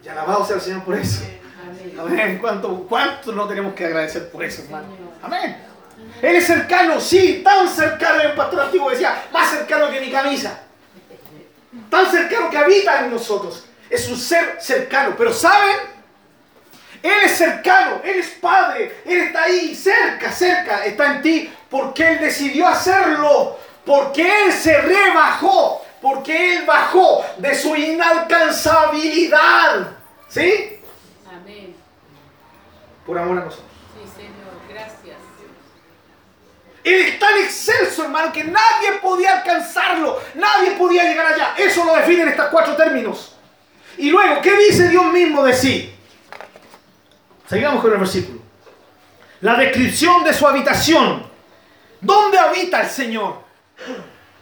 Speaker 1: Y alabado sea el Señor por eso.
Speaker 2: Amén.
Speaker 1: Amén. ¿Cuánto, ¿Cuánto no tenemos que agradecer por eso, hermano? Amén. Él es cercano, sí, tan cercano, el pastor antiguo decía, más cercano que mi camisa. Tan cercano que habita en nosotros. Es un ser cercano. Pero ¿saben? Él es cercano, Él es Padre, Él está ahí, cerca, cerca, está en ti, porque Él decidió hacerlo, porque Él se rebajó, porque Él bajó de su inalcanzabilidad. ¿Sí?
Speaker 2: Amén.
Speaker 1: Por amor a nosotros.
Speaker 2: Sí, Señor. Gracias.
Speaker 1: Él es tan excelso, hermano, que nadie podía alcanzarlo, nadie podía llegar allá. Eso lo definen estos cuatro términos. Y luego, ¿qué dice Dios mismo de sí? Sigamos con el versículo. La descripción de su habitación. ¿Dónde habita el Señor?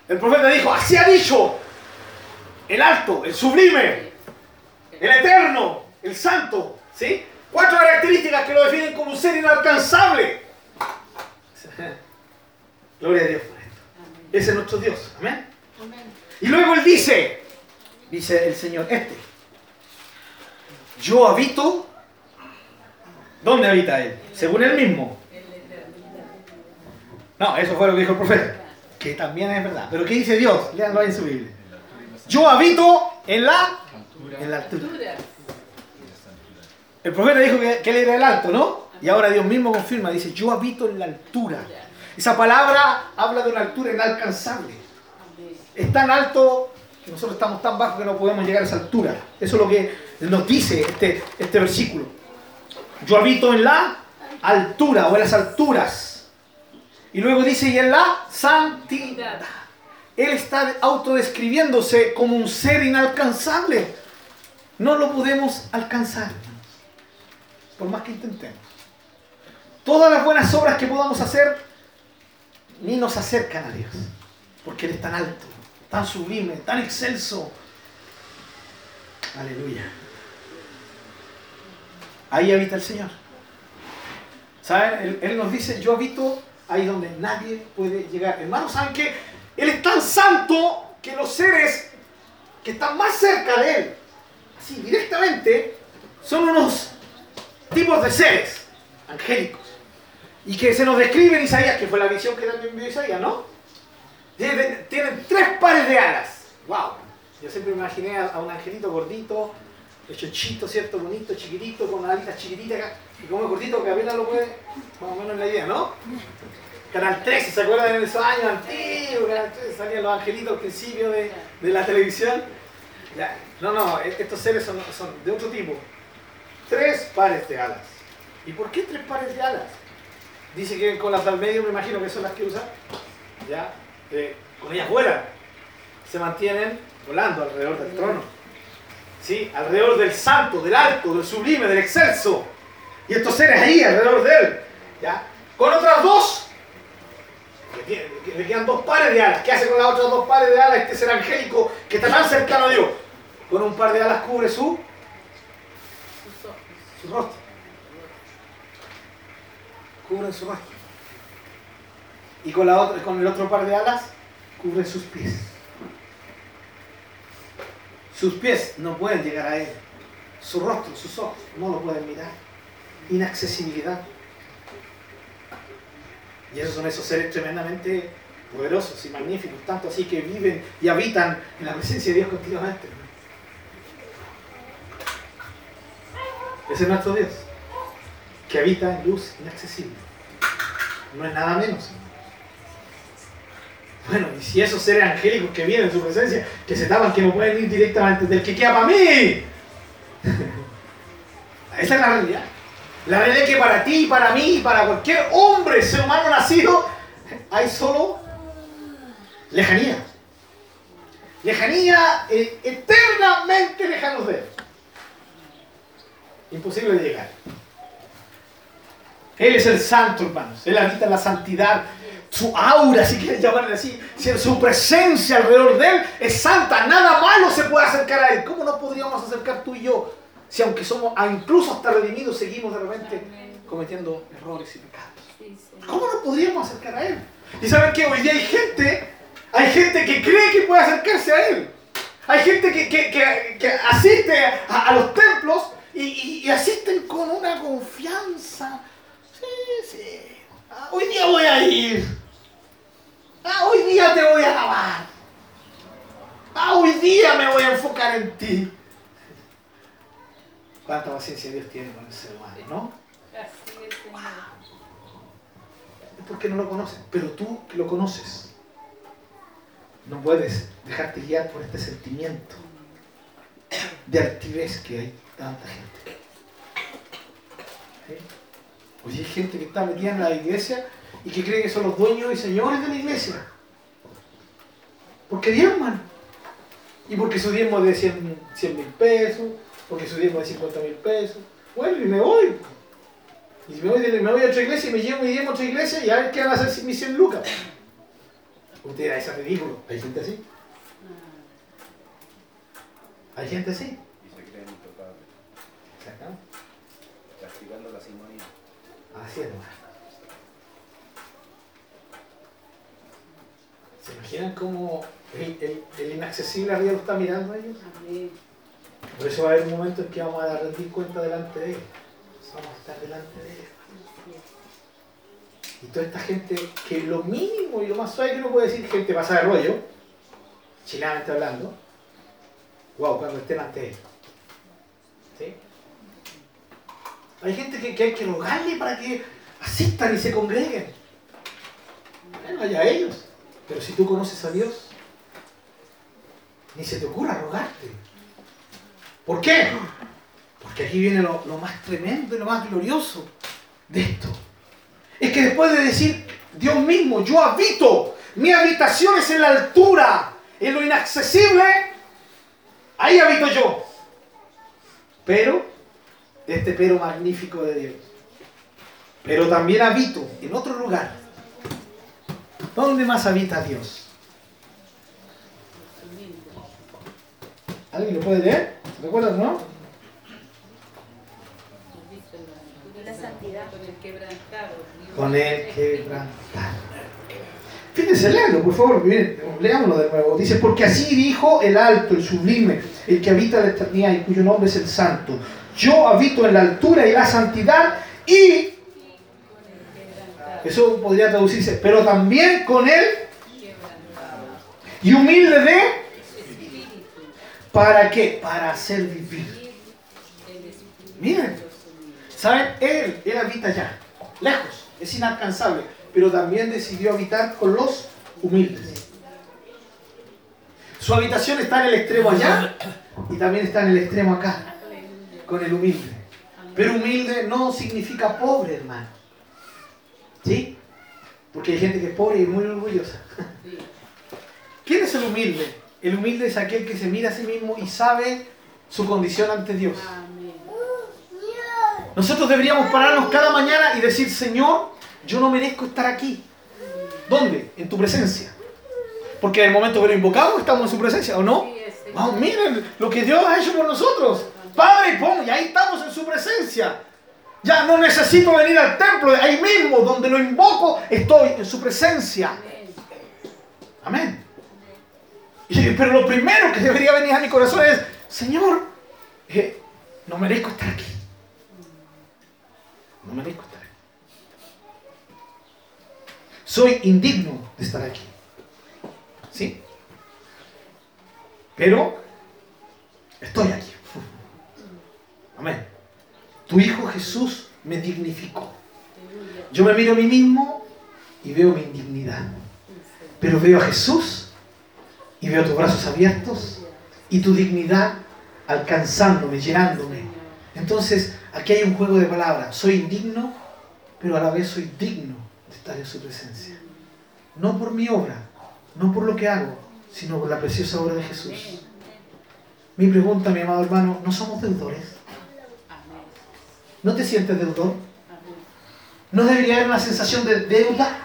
Speaker 1: El profeta dijo, así ha dicho el alto, el sublime, el eterno, el santo. ¿Sí? Cuatro características que lo definen como un ser inalcanzable. Gloria a Dios por esto.
Speaker 2: Amén.
Speaker 1: Ese es nuestro Dios. Amén.
Speaker 2: Amén.
Speaker 1: Y luego él dice, dice el Señor este, yo habito, ¿dónde habita él? Según él mismo.
Speaker 2: En la eternidad.
Speaker 1: No, eso fue lo que dijo el profeta, que también es verdad. Pero ¿qué dice Dios? Leanlo ahí en su Biblia. Yo habito en la, en la altura.
Speaker 2: Altura.
Speaker 1: El profeta dijo que, que él era el alto, ¿no? Y ahora Dios mismo confirma, dice, yo habito en la altura. Esa palabra habla de una altura inalcanzable. Es tan alto que nosotros estamos tan bajos que no podemos llegar a esa altura. Eso es lo que nos dice este, este versículo. Yo habito en la altura o en las alturas. Y luego dice, y en la santidad. Él está autodescribiéndose como un ser inalcanzable. No lo podemos alcanzar, por más que intentemos. todas las buenas obras que podamos hacer ni nos acercan a Dios. Porque Él es tan alto, tan sublime, tan excelso. Aleluya. Ahí habita el Señor. ¿Saben? Él, nos dice, yo habito ahí donde nadie puede llegar. Hermanos, ¿saben qué? Él es tan santo que los seres que están más cerca de Él, así directamente, son unos tipos de seres angélicos. Y que se nos describe en Isaías, que fue la visión que también vio Isaías, ¿no? Tienen, tres pares de alas. ¡Wow! Yo siempre imaginé a, un angelito gordito, chito, ¿cierto? Bonito, chiquitito, con alitas chiquititas, y como gordito que apenas lo puede, más o menos la idea, ¿no? Canal 13, ¿se acuerdan de esos años antiguos? Canal 13 salían los angelitos al principio de, de la televisión. No, no, e, estos seres son, son de otro tipo. Tres pares de alas. ¿Y por qué tres pares de alas? Dice que con las del medio me imagino que son las que usan. ¿Ya? Eh, con ellas vuelan. Se mantienen volando alrededor del trono. ¿Sí? Alrededor del santo, del alto, del sublime, del excelso. Y estos seres ahí, alrededor de él. ¿Ya? Con otras dos. le quedan dos pares de alas. ¿Qué hace con las otras dos pares de alas este ser angélico que está tan cercano a Dios? Con un par de alas cubre su, su rostro cubren su rostro. Y con, la otra, con el otro par de alas, cubren sus pies. Sus pies no pueden llegar a él. Su rostro, sus ojos, no lo pueden mirar. Inaccesibilidad. Y esos son esos seres tremendamente poderosos y magníficos, tanto así que viven y habitan en la presencia de Dios continuamente. Ese es nuestro Dios que habita en luz inaccesible. No es nada menos. Bueno, y si esos seres angélicos que vienen en su presencia, que se tapan, que no pueden ir directamente del que queda para mí. Esa es la realidad. La realidad es que para ti, para mí, para cualquier hombre, ser humano nacido, hay solo lejanía. Lejanía eh, eternamente lejanos de él. Imposible de llegar. Él es el santo, hermanos. Él habita la santidad. Su aura, si quieren llamarle así, su presencia alrededor de Él es santa. Nada malo se puede acercar a Él. ¿Cómo nos podríamos acercar tú y yo? Si aunque somos, incluso hasta redimidos, seguimos de repente cometiendo errores y pecados. ¿Cómo nos podríamos acercar a Él? Y saben que hoy día hay gente, hay gente que cree que puede acercarse a Él. Hay gente que, asiste a, los templos y asisten con una confianza Sí, sí. Ah, hoy día voy a ir. Ah, hoy día te voy a alabar. Ah, hoy día me voy a enfocar en ti. Cuánta paciencia Dios tiene con el ser humano, ¿no? Así es, Es porque no lo conoces, pero tú que lo conoces, no puedes dejarte guiar por este sentimiento de altivez que hay tanta gente. Oye, hay gente que está metida en la iglesia y que cree que son los dueños y señores de la iglesia. Porque diezman. Y porque su diezmo es de 100 mil pesos, porque su diezmo es de 50 mil pesos. Bueno, y me voy. Y me voy, me voy a otra iglesia y me llevo mi diezmo a otra iglesia y a ver qué van a hacer mis 100 lucas. Usted dirá, eso es ridículo. ¿Hay gente así? ¿Hay gente así? Así es, ¿Se imaginan cómo el, inaccesible arriba lo está mirando a ellos? Por eso va a haber un momento en que vamos a rendir cuenta delante de ellos. Vamos a estar delante de ellos. Y toda esta gente que lo mínimo y lo más suave que uno puede decir, gente pasada de rollo, chilenamente hablando, wow, cuando estén ante él. ¿Sí? Hay gente que, hay que rogarle para que asistan y se congreguen. Bueno, allá ellos. Pero si tú conoces a Dios, ni se te ocurra rogarte. ¿Por qué? Porque aquí viene lo, lo más tremendo y lo más glorioso de esto. Es que después de decir, Dios mismo, yo habito, mi habitación es en la altura, en lo inaccesible, ahí habito yo. Pero este pero magnífico de Dios. pero también habito en otro lugar. ¿Dónde más habita Dios? ¿Alguien lo puede leer? ¿Se recuerdan, no?
Speaker 2: La santidad.
Speaker 3: Con el quebrantado.
Speaker 1: Con el quebrantado. Fíjense, léanlo, por favor, miren, leámoslo de nuevo. Dice, porque así dijo el alto, el sublime, el que habita la eternidad y cuyo nombre es el santo. Yo habito en la altura y la santidad y... Eso podría traducirse, pero también con él y humilde de... ¿Para qué? Para hacer vivir. Miren, ¿saben? Él, él habita allá, lejos, es inalcanzable pero también decidió habitar con los humildes. Su habitación está en el extremo allá y también está en el extremo acá, con el humilde. Pero humilde no significa pobre, hermano. ¿Sí? Porque hay gente que es pobre y muy orgullosa. ¿Quién es el humilde? El humilde es aquel que se mira a sí mismo y sabe su condición ante Dios. Nosotros deberíamos pararnos cada mañana y decir, Señor, yo no merezco estar aquí. ¿Dónde? En tu presencia. Porque en el momento que lo invocamos estamos en su presencia, ¿o no? Vamos, miren lo que Dios ha hecho por nosotros. Padre, pon, y ahí estamos en su presencia. Ya no necesito venir al templo, ahí mismo, donde lo invoco, estoy en su presencia. Amén. pero lo primero que debería venir a mi corazón es, Señor, eh, no merezco estar aquí. No merezco estar soy indigno de estar aquí. ¿Sí? Pero estoy aquí. Amén. Tu Hijo Jesús me dignificó. Yo me miro a mí mismo y veo mi indignidad. Pero veo a Jesús y veo tus brazos abiertos y tu dignidad alcanzándome, llenándome. Entonces, aquí hay un juego de palabras. Soy indigno, pero a la vez soy digno estar en su presencia. No por mi obra, no por lo que hago, sino por la preciosa obra de Jesús. Mi pregunta, mi amado hermano, ¿no somos deudores? ¿No te sientes deudor? ¿No debería haber una sensación de deuda?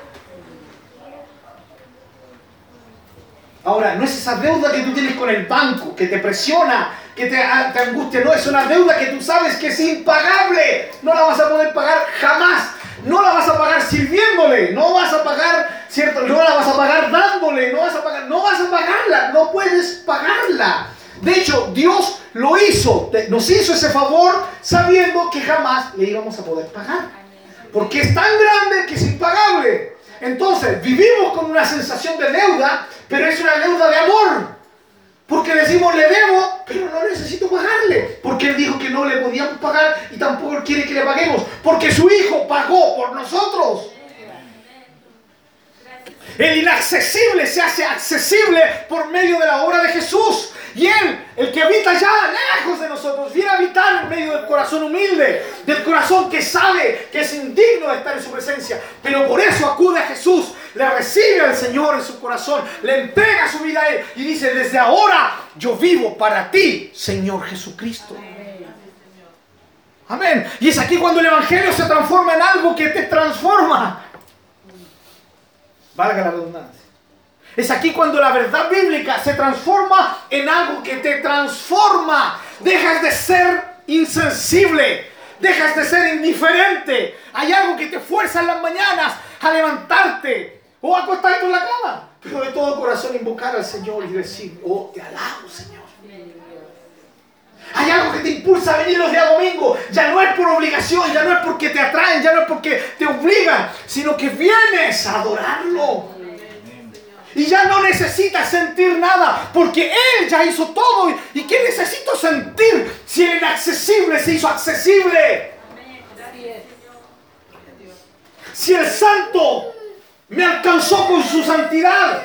Speaker 1: Ahora, no es esa deuda que tú tienes con el banco, que te presiona, que te, te, angustia, no, es una deuda que tú sabes que es impagable, no la vas a poder pagar jamás, no la vas a pagar sirviéndole, no vas a pagar, ¿cierto? No la vas a pagar dándole, no vas a pagar, no vas a pagarla, no puedes pagarla. De hecho, Dios lo hizo, nos hizo ese favor sabiendo que jamás le íbamos a poder pagar. Porque es tan grande que es impagable. Entonces, vivimos con una sensación de deuda, pero es una deuda de amor. Porque decimos le debo, pero no necesito pagarle. Porque Él dijo que no le podíamos pagar y tampoco quiere que le paguemos. Porque su Hijo pagó por nosotros. El inaccesible se hace accesible por medio de la obra de Jesús. Y Él, el que habita allá, lejos de nosotros, viene a habitar en medio del corazón humilde, del corazón que sabe que es indigno de estar en su presencia. Pero por eso acude a Jesús, le recibe al Señor en su corazón, le entrega su vida a Él y dice, desde ahora yo vivo para ti, Señor Jesucristo. Amén. Y es aquí cuando el Evangelio se transforma en algo que te transforma. Valga la redundancia. Es aquí cuando la verdad bíblica se transforma en algo que te transforma. Dejas de ser insensible. Dejas de ser indiferente. Hay algo que te fuerza en las mañanas a levantarte o a acostarte en la cama. Pero de todo corazón invocar al Señor y decir, oh, te alabo, Señor. Hay algo que te impulsa a venir los días domingo. Ya no es por obligación, ya no es porque te atraen, ya no es porque te obligan, sino que vienes a adorarlo. Y ya no necesitas sentir nada, porque Él ya hizo todo. ¿Y qué necesito sentir si el inaccesible se hizo accesible? Si el santo me alcanzó con su santidad,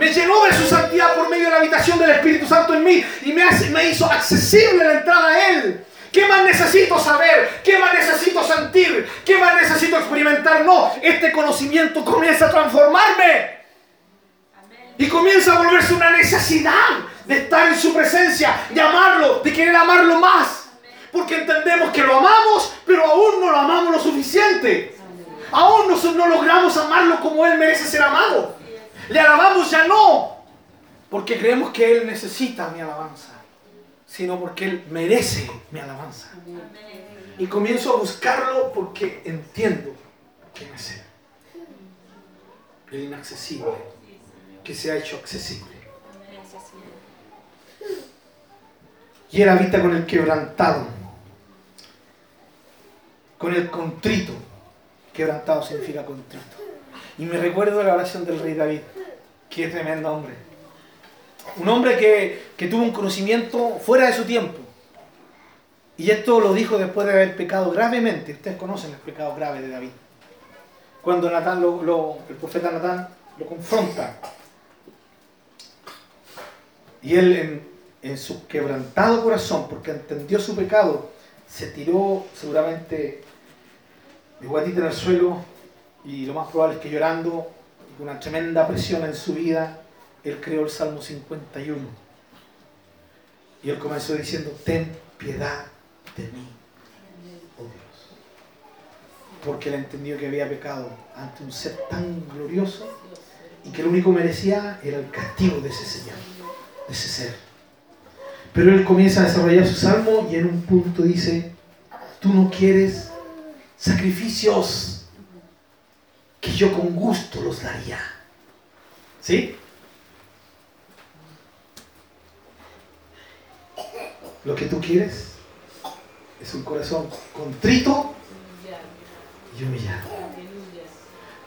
Speaker 1: me llenó de su santidad por medio de la habitación del Espíritu Santo en mí y me, me hizo accesible la entrada a Él. ¿Qué más necesito saber? ¿Qué más necesito sentir? ¿Qué más necesito experimentar? No, este conocimiento comienza a transformarme. Y comienza a volverse una necesidad de estar en su presencia, de amarlo, de querer amarlo más. Porque entendemos que lo amamos, pero aún no lo amamos lo suficiente. Aún no, no logramos amarlo como Él merece ser amado. Le alabamos ya no, porque creemos que Él necesita mi alabanza, sino porque Él merece mi alabanza. Y comienzo a buscarlo porque entiendo quién es Él. El inaccesible, que se ha hecho accesible. Y Él habita con el quebrantado, con el contrito. Quebrantado significa contrito. Y me recuerdo la oración del rey David. Qué tremendo hombre. Un hombre que, tuvo un conocimiento fuera de su tiempo. Y esto lo dijo después de haber pecado gravemente. Ustedes conocen el pecado grave de David. Cuando Natán lo, el profeta Natán lo confronta. Y él en, en su quebrantado corazón, porque entendió su pecado, se tiró seguramente de guatita en el suelo y lo más probable es que llorando una tremenda presión en su vida, él creó el Salmo 51. Y él comenzó diciendo, ten piedad de mí, oh Dios. Porque él entendió que había pecado ante un ser tan glorioso y que lo único que merecía era el castigo de ese Señor, de ese ser. Pero él comienza a desarrollar su salmo y en un punto dice, tú no quieres sacrificios que yo con gusto los daría. ¿Sí? Lo que tú quieres es un corazón contrito y humillado.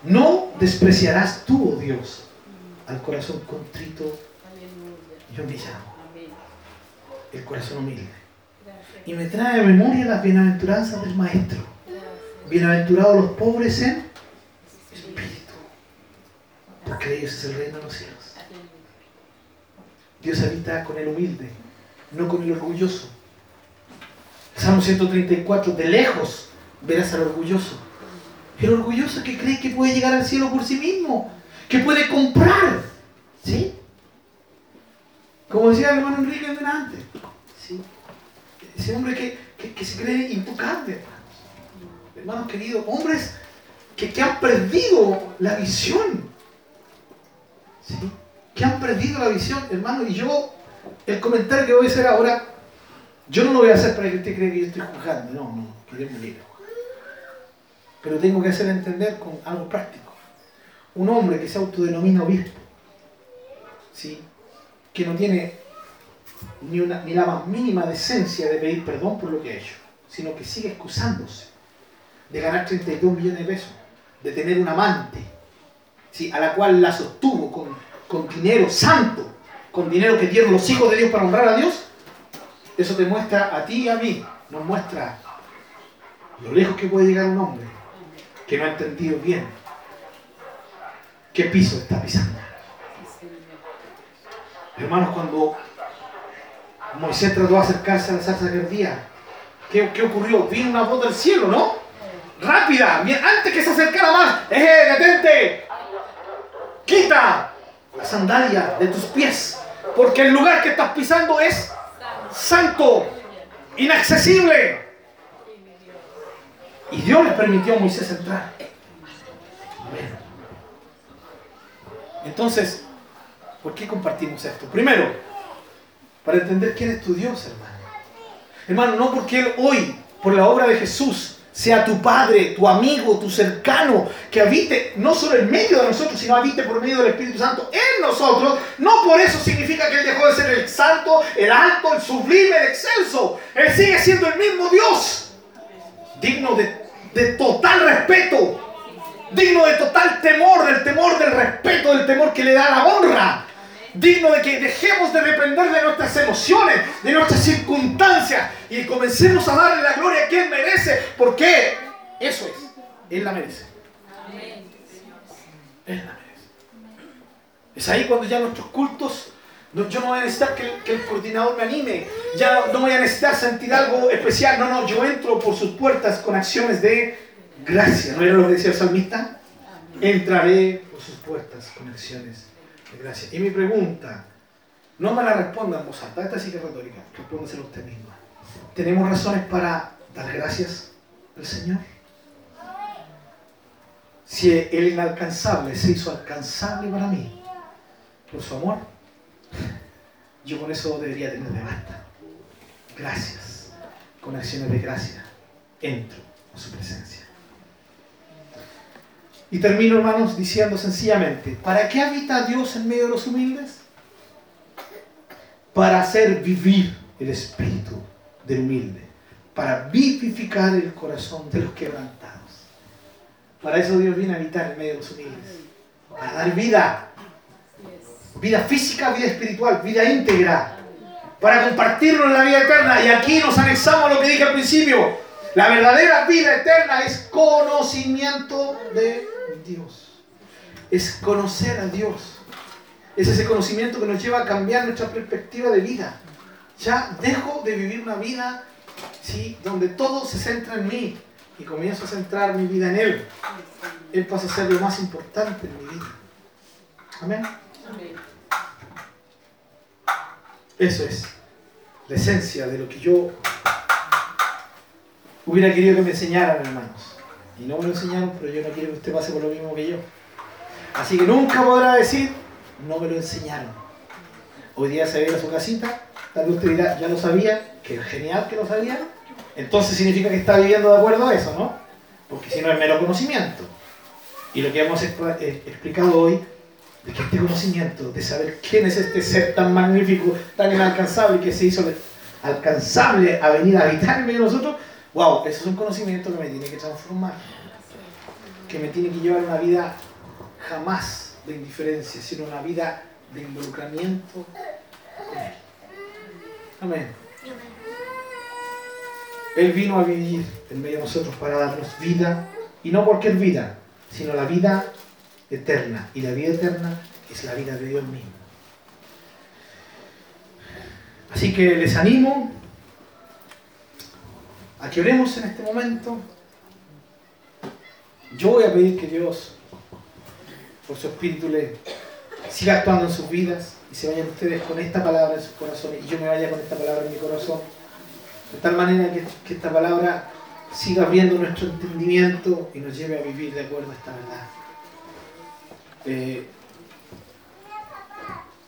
Speaker 1: No despreciarás tú, oh Dios, al corazón contrito y humillado el corazón humilde. Y me trae a memoria las bienaventuranzas del Maestro. Bienaventurados los pobres en espíritu, porque de ellos es el reino de los cielos. Dios habita con el humilde, no con el orgulloso. Salmo 134, de lejos verás al orgulloso. El orgulloso que cree que puede llegar al cielo por sí mismo, que puede comprar. ¿Sí? Como decía el hermano Enrique antes, ¿sí? ese hombre que, se cree intocable, hermanos. Hermanos queridos, hombres que, han perdido la visión. Que han perdido la visión, hermano. Y yo, el comentario que voy a hacer ahora, yo no lo voy a hacer para que usted crea que yo estoy juzgando. No, no, que Dios me Pero tengo que hacer entender con algo práctico. Un hombre que se autodenomina obispo, ¿sí? que no tiene ni, una, ni la más mínima decencia de pedir perdón por lo que ha hecho, sino que sigue excusándose de ganar 32 millones de pesos, de tener un amante, ¿sí? a la cual la sostuvo con, con dinero santo, con dinero que dieron los hijos de Dios para honrar a Dios, eso te muestra a ti y a mí, nos muestra lo lejos que puede llegar un hombre que no ha entendido bien qué piso está pisando. Hermanos, cuando Moisés trató de acercarse a la salsa día, ¿qué, ¿qué, ocurrió? Vino una voz del cielo, ¿no? Rápida, antes que se acercara más, ¡eh, detente! Quita la sandalia de tus pies, porque el lugar que estás pisando es santo, inaccesible. Y Dios le permitió a Moisés entrar. Entonces, ¿Por qué compartimos esto? Primero, para entender quién es tu Dios, hermano. Hermano, no porque Él hoy, por la obra de Jesús, sea tu Padre, tu amigo, tu cercano, que habite no solo en medio de nosotros, sino habite por medio del Espíritu Santo en nosotros, no por eso significa que Él dejó de ser el santo, el alto, el sublime, el excelso. Él sigue siendo el mismo Dios, digno de, de total respeto, digno de total temor, del temor del respeto, del temor que le da la honra digno de que dejemos de depender de nuestras emociones, de nuestras circunstancias y comencemos a darle la gloria que Él merece, porque eso es, Él la merece. Él la merece. Es ahí cuando ya nuestros cultos, yo no voy a necesitar que el, que el coordinador me anime, ya no voy a necesitar sentir algo especial, no, no, yo entro por sus puertas con acciones de gracia, ¿no era lo que decía el salmista? Entraré por sus puertas con acciones Gracias. Y mi pregunta, no me la responda en voz alta, esta sí que es retórica, respóndesela usted misma. ¿Tenemos razones para dar gracias al Señor? Si el inalcanzable se hizo alcanzable para mí por su amor, yo con eso debería tener de basta. Gracias. Con acciones de gracia entro a su presencia. Y termino, hermanos, diciendo sencillamente, ¿para qué habita Dios en medio de los humildes? Para hacer vivir el espíritu del humilde, para vivificar el corazón de los quebrantados. Para eso Dios viene a habitar en medio de los humildes, para dar vida, vida física, vida espiritual, vida íntegra, para compartirnos la vida eterna. Y aquí nos anexamos a lo que dije al principio, la verdadera vida eterna es conocimiento de Dios. Es conocer a Dios. Es ese conocimiento que nos lleva a cambiar nuestra perspectiva de vida. Ya dejo de vivir una vida ¿sí? donde todo se centra en mí y comienzo a centrar mi vida en Él. Él pasa a ser lo más importante en mi vida. Amén. Eso es la esencia de lo que yo hubiera querido que me enseñaran, hermanos. Y no me lo enseñaron, pero yo no quiero que usted pase por lo mismo que yo. Así que nunca podrá decir, no me lo enseñaron. Hoy día se ve a su casita, tal vez usted dirá, ya lo sabía, que genial que lo sabía. Entonces significa que está viviendo de acuerdo a eso, ¿no? Porque si no es mero conocimiento. Y lo que hemos eh, explicado hoy, de que este conocimiento, de saber quién es este ser tan magnífico, tan inalcanzable, que se hizo alcanzable a venir a habitar en medio de nosotros, wow, eso es un conocimiento que me tiene que transformar, que me tiene que llevar una vida jamás de indiferencia, sino una vida de involucramiento. Amén. Él vino a vivir en medio de nosotros para darnos vida, y no es vida, sino la vida eterna. Y la vida eterna es la vida de Dios mismo. Así que les animo a que oremos en este momento. Yo voy a pedir que Dios, por su Espíritu, le siga actuando en sus vidas y se vayan ustedes con esta palabra en sus corazones y yo me vaya con esta palabra en mi corazón. De tal manera que, esta palabra siga abriendo nuestro entendimiento y nos lleve a vivir de acuerdo a esta verdad. Eh,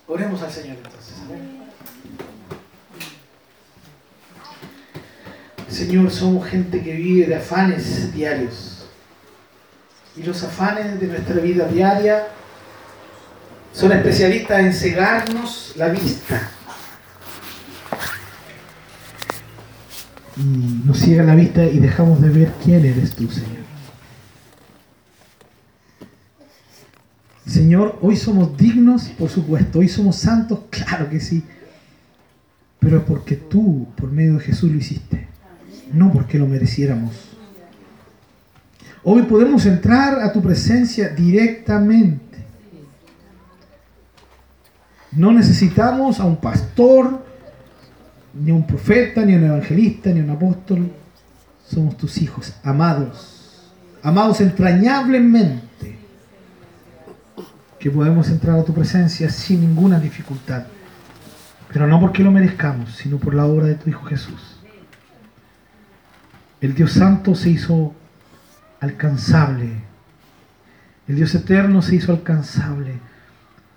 Speaker 1: oremos al Señor entonces. Señor, somos gente que vive de afanes diarios. Y los afanes de nuestra vida diaria son especialistas en cegarnos la vista. Y nos ciega la vista y dejamos de ver quién eres tú, Señor. Señor, hoy somos dignos, por supuesto. Hoy somos santos, claro que sí. Pero es porque tú, por medio de Jesús, lo hiciste no porque lo mereciéramos. Hoy podemos entrar a tu presencia directamente. No necesitamos a un pastor, ni a un profeta, ni a un evangelista, ni a un apóstol. Somos tus hijos, amados, amados entrañablemente, que podemos entrar a tu presencia sin ninguna dificultad. Pero no porque lo merezcamos, sino por la obra de tu Hijo Jesús. El Dios Santo se hizo alcanzable. El Dios eterno se hizo alcanzable.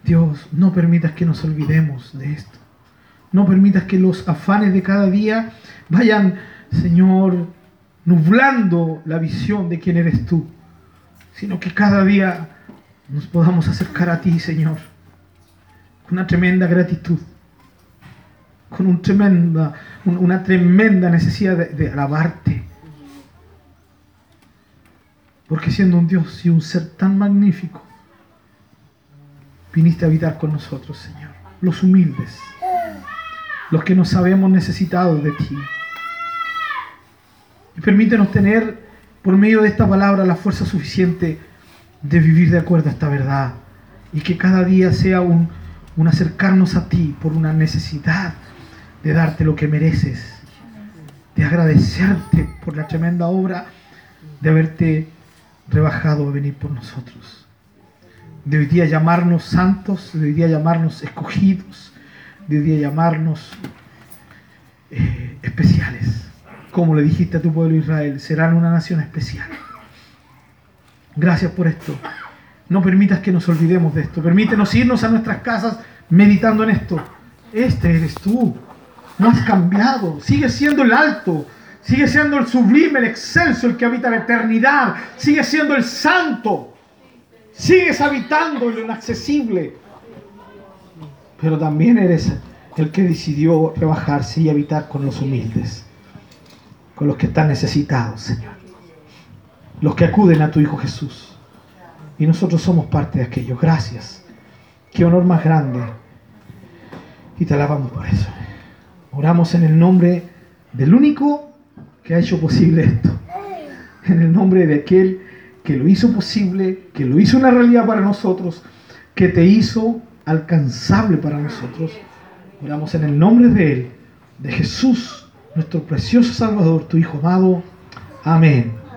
Speaker 1: Dios, no permitas que nos olvidemos de esto. No permitas que los afanes de cada día vayan, Señor, nublando la visión de quién eres tú, sino que cada día nos podamos acercar a ti, Señor, con una tremenda gratitud, con un tremenda, una tremenda necesidad de, de alabarte, porque siendo un Dios y un ser tan magnífico, viniste a habitar con nosotros, Señor. Los humildes, los que nos sabemos necesitados de ti. Y permítenos tener por medio de esta palabra la fuerza suficiente de vivir de acuerdo a esta verdad. Y que cada día sea un, un acercarnos a ti por una necesidad de darte lo que mereces, de agradecerte por la tremenda obra de haberte rebajado a venir por nosotros. De hoy día llamarnos santos, de hoy día llamarnos escogidos, de hoy día llamarnos eh, especiales. Como le dijiste a tu pueblo Israel, serán una nación especial. Gracias por esto. No permitas que nos olvidemos de esto. Permítenos irnos a nuestras casas meditando en esto. Este eres tú. No has cambiado. Sigue siendo el alto. Sigue siendo el sublime, el excelso, el que habita la eternidad. Sigue siendo el santo. Sigues habitando lo inaccesible. Pero también eres el que decidió rebajarse y habitar con los humildes. Con los que están necesitados, Señor. Los que acuden a tu Hijo Jesús. Y nosotros somos parte de aquellos. Gracias. Qué honor más grande. Y te alabamos por eso. Oramos en el nombre del único que ha hecho posible esto. En el nombre de aquel que lo hizo posible, que lo hizo una realidad para nosotros, que te hizo alcanzable para nosotros. Oramos en el nombre de Él, de Jesús, nuestro precioso Salvador, tu Hijo amado. Amén.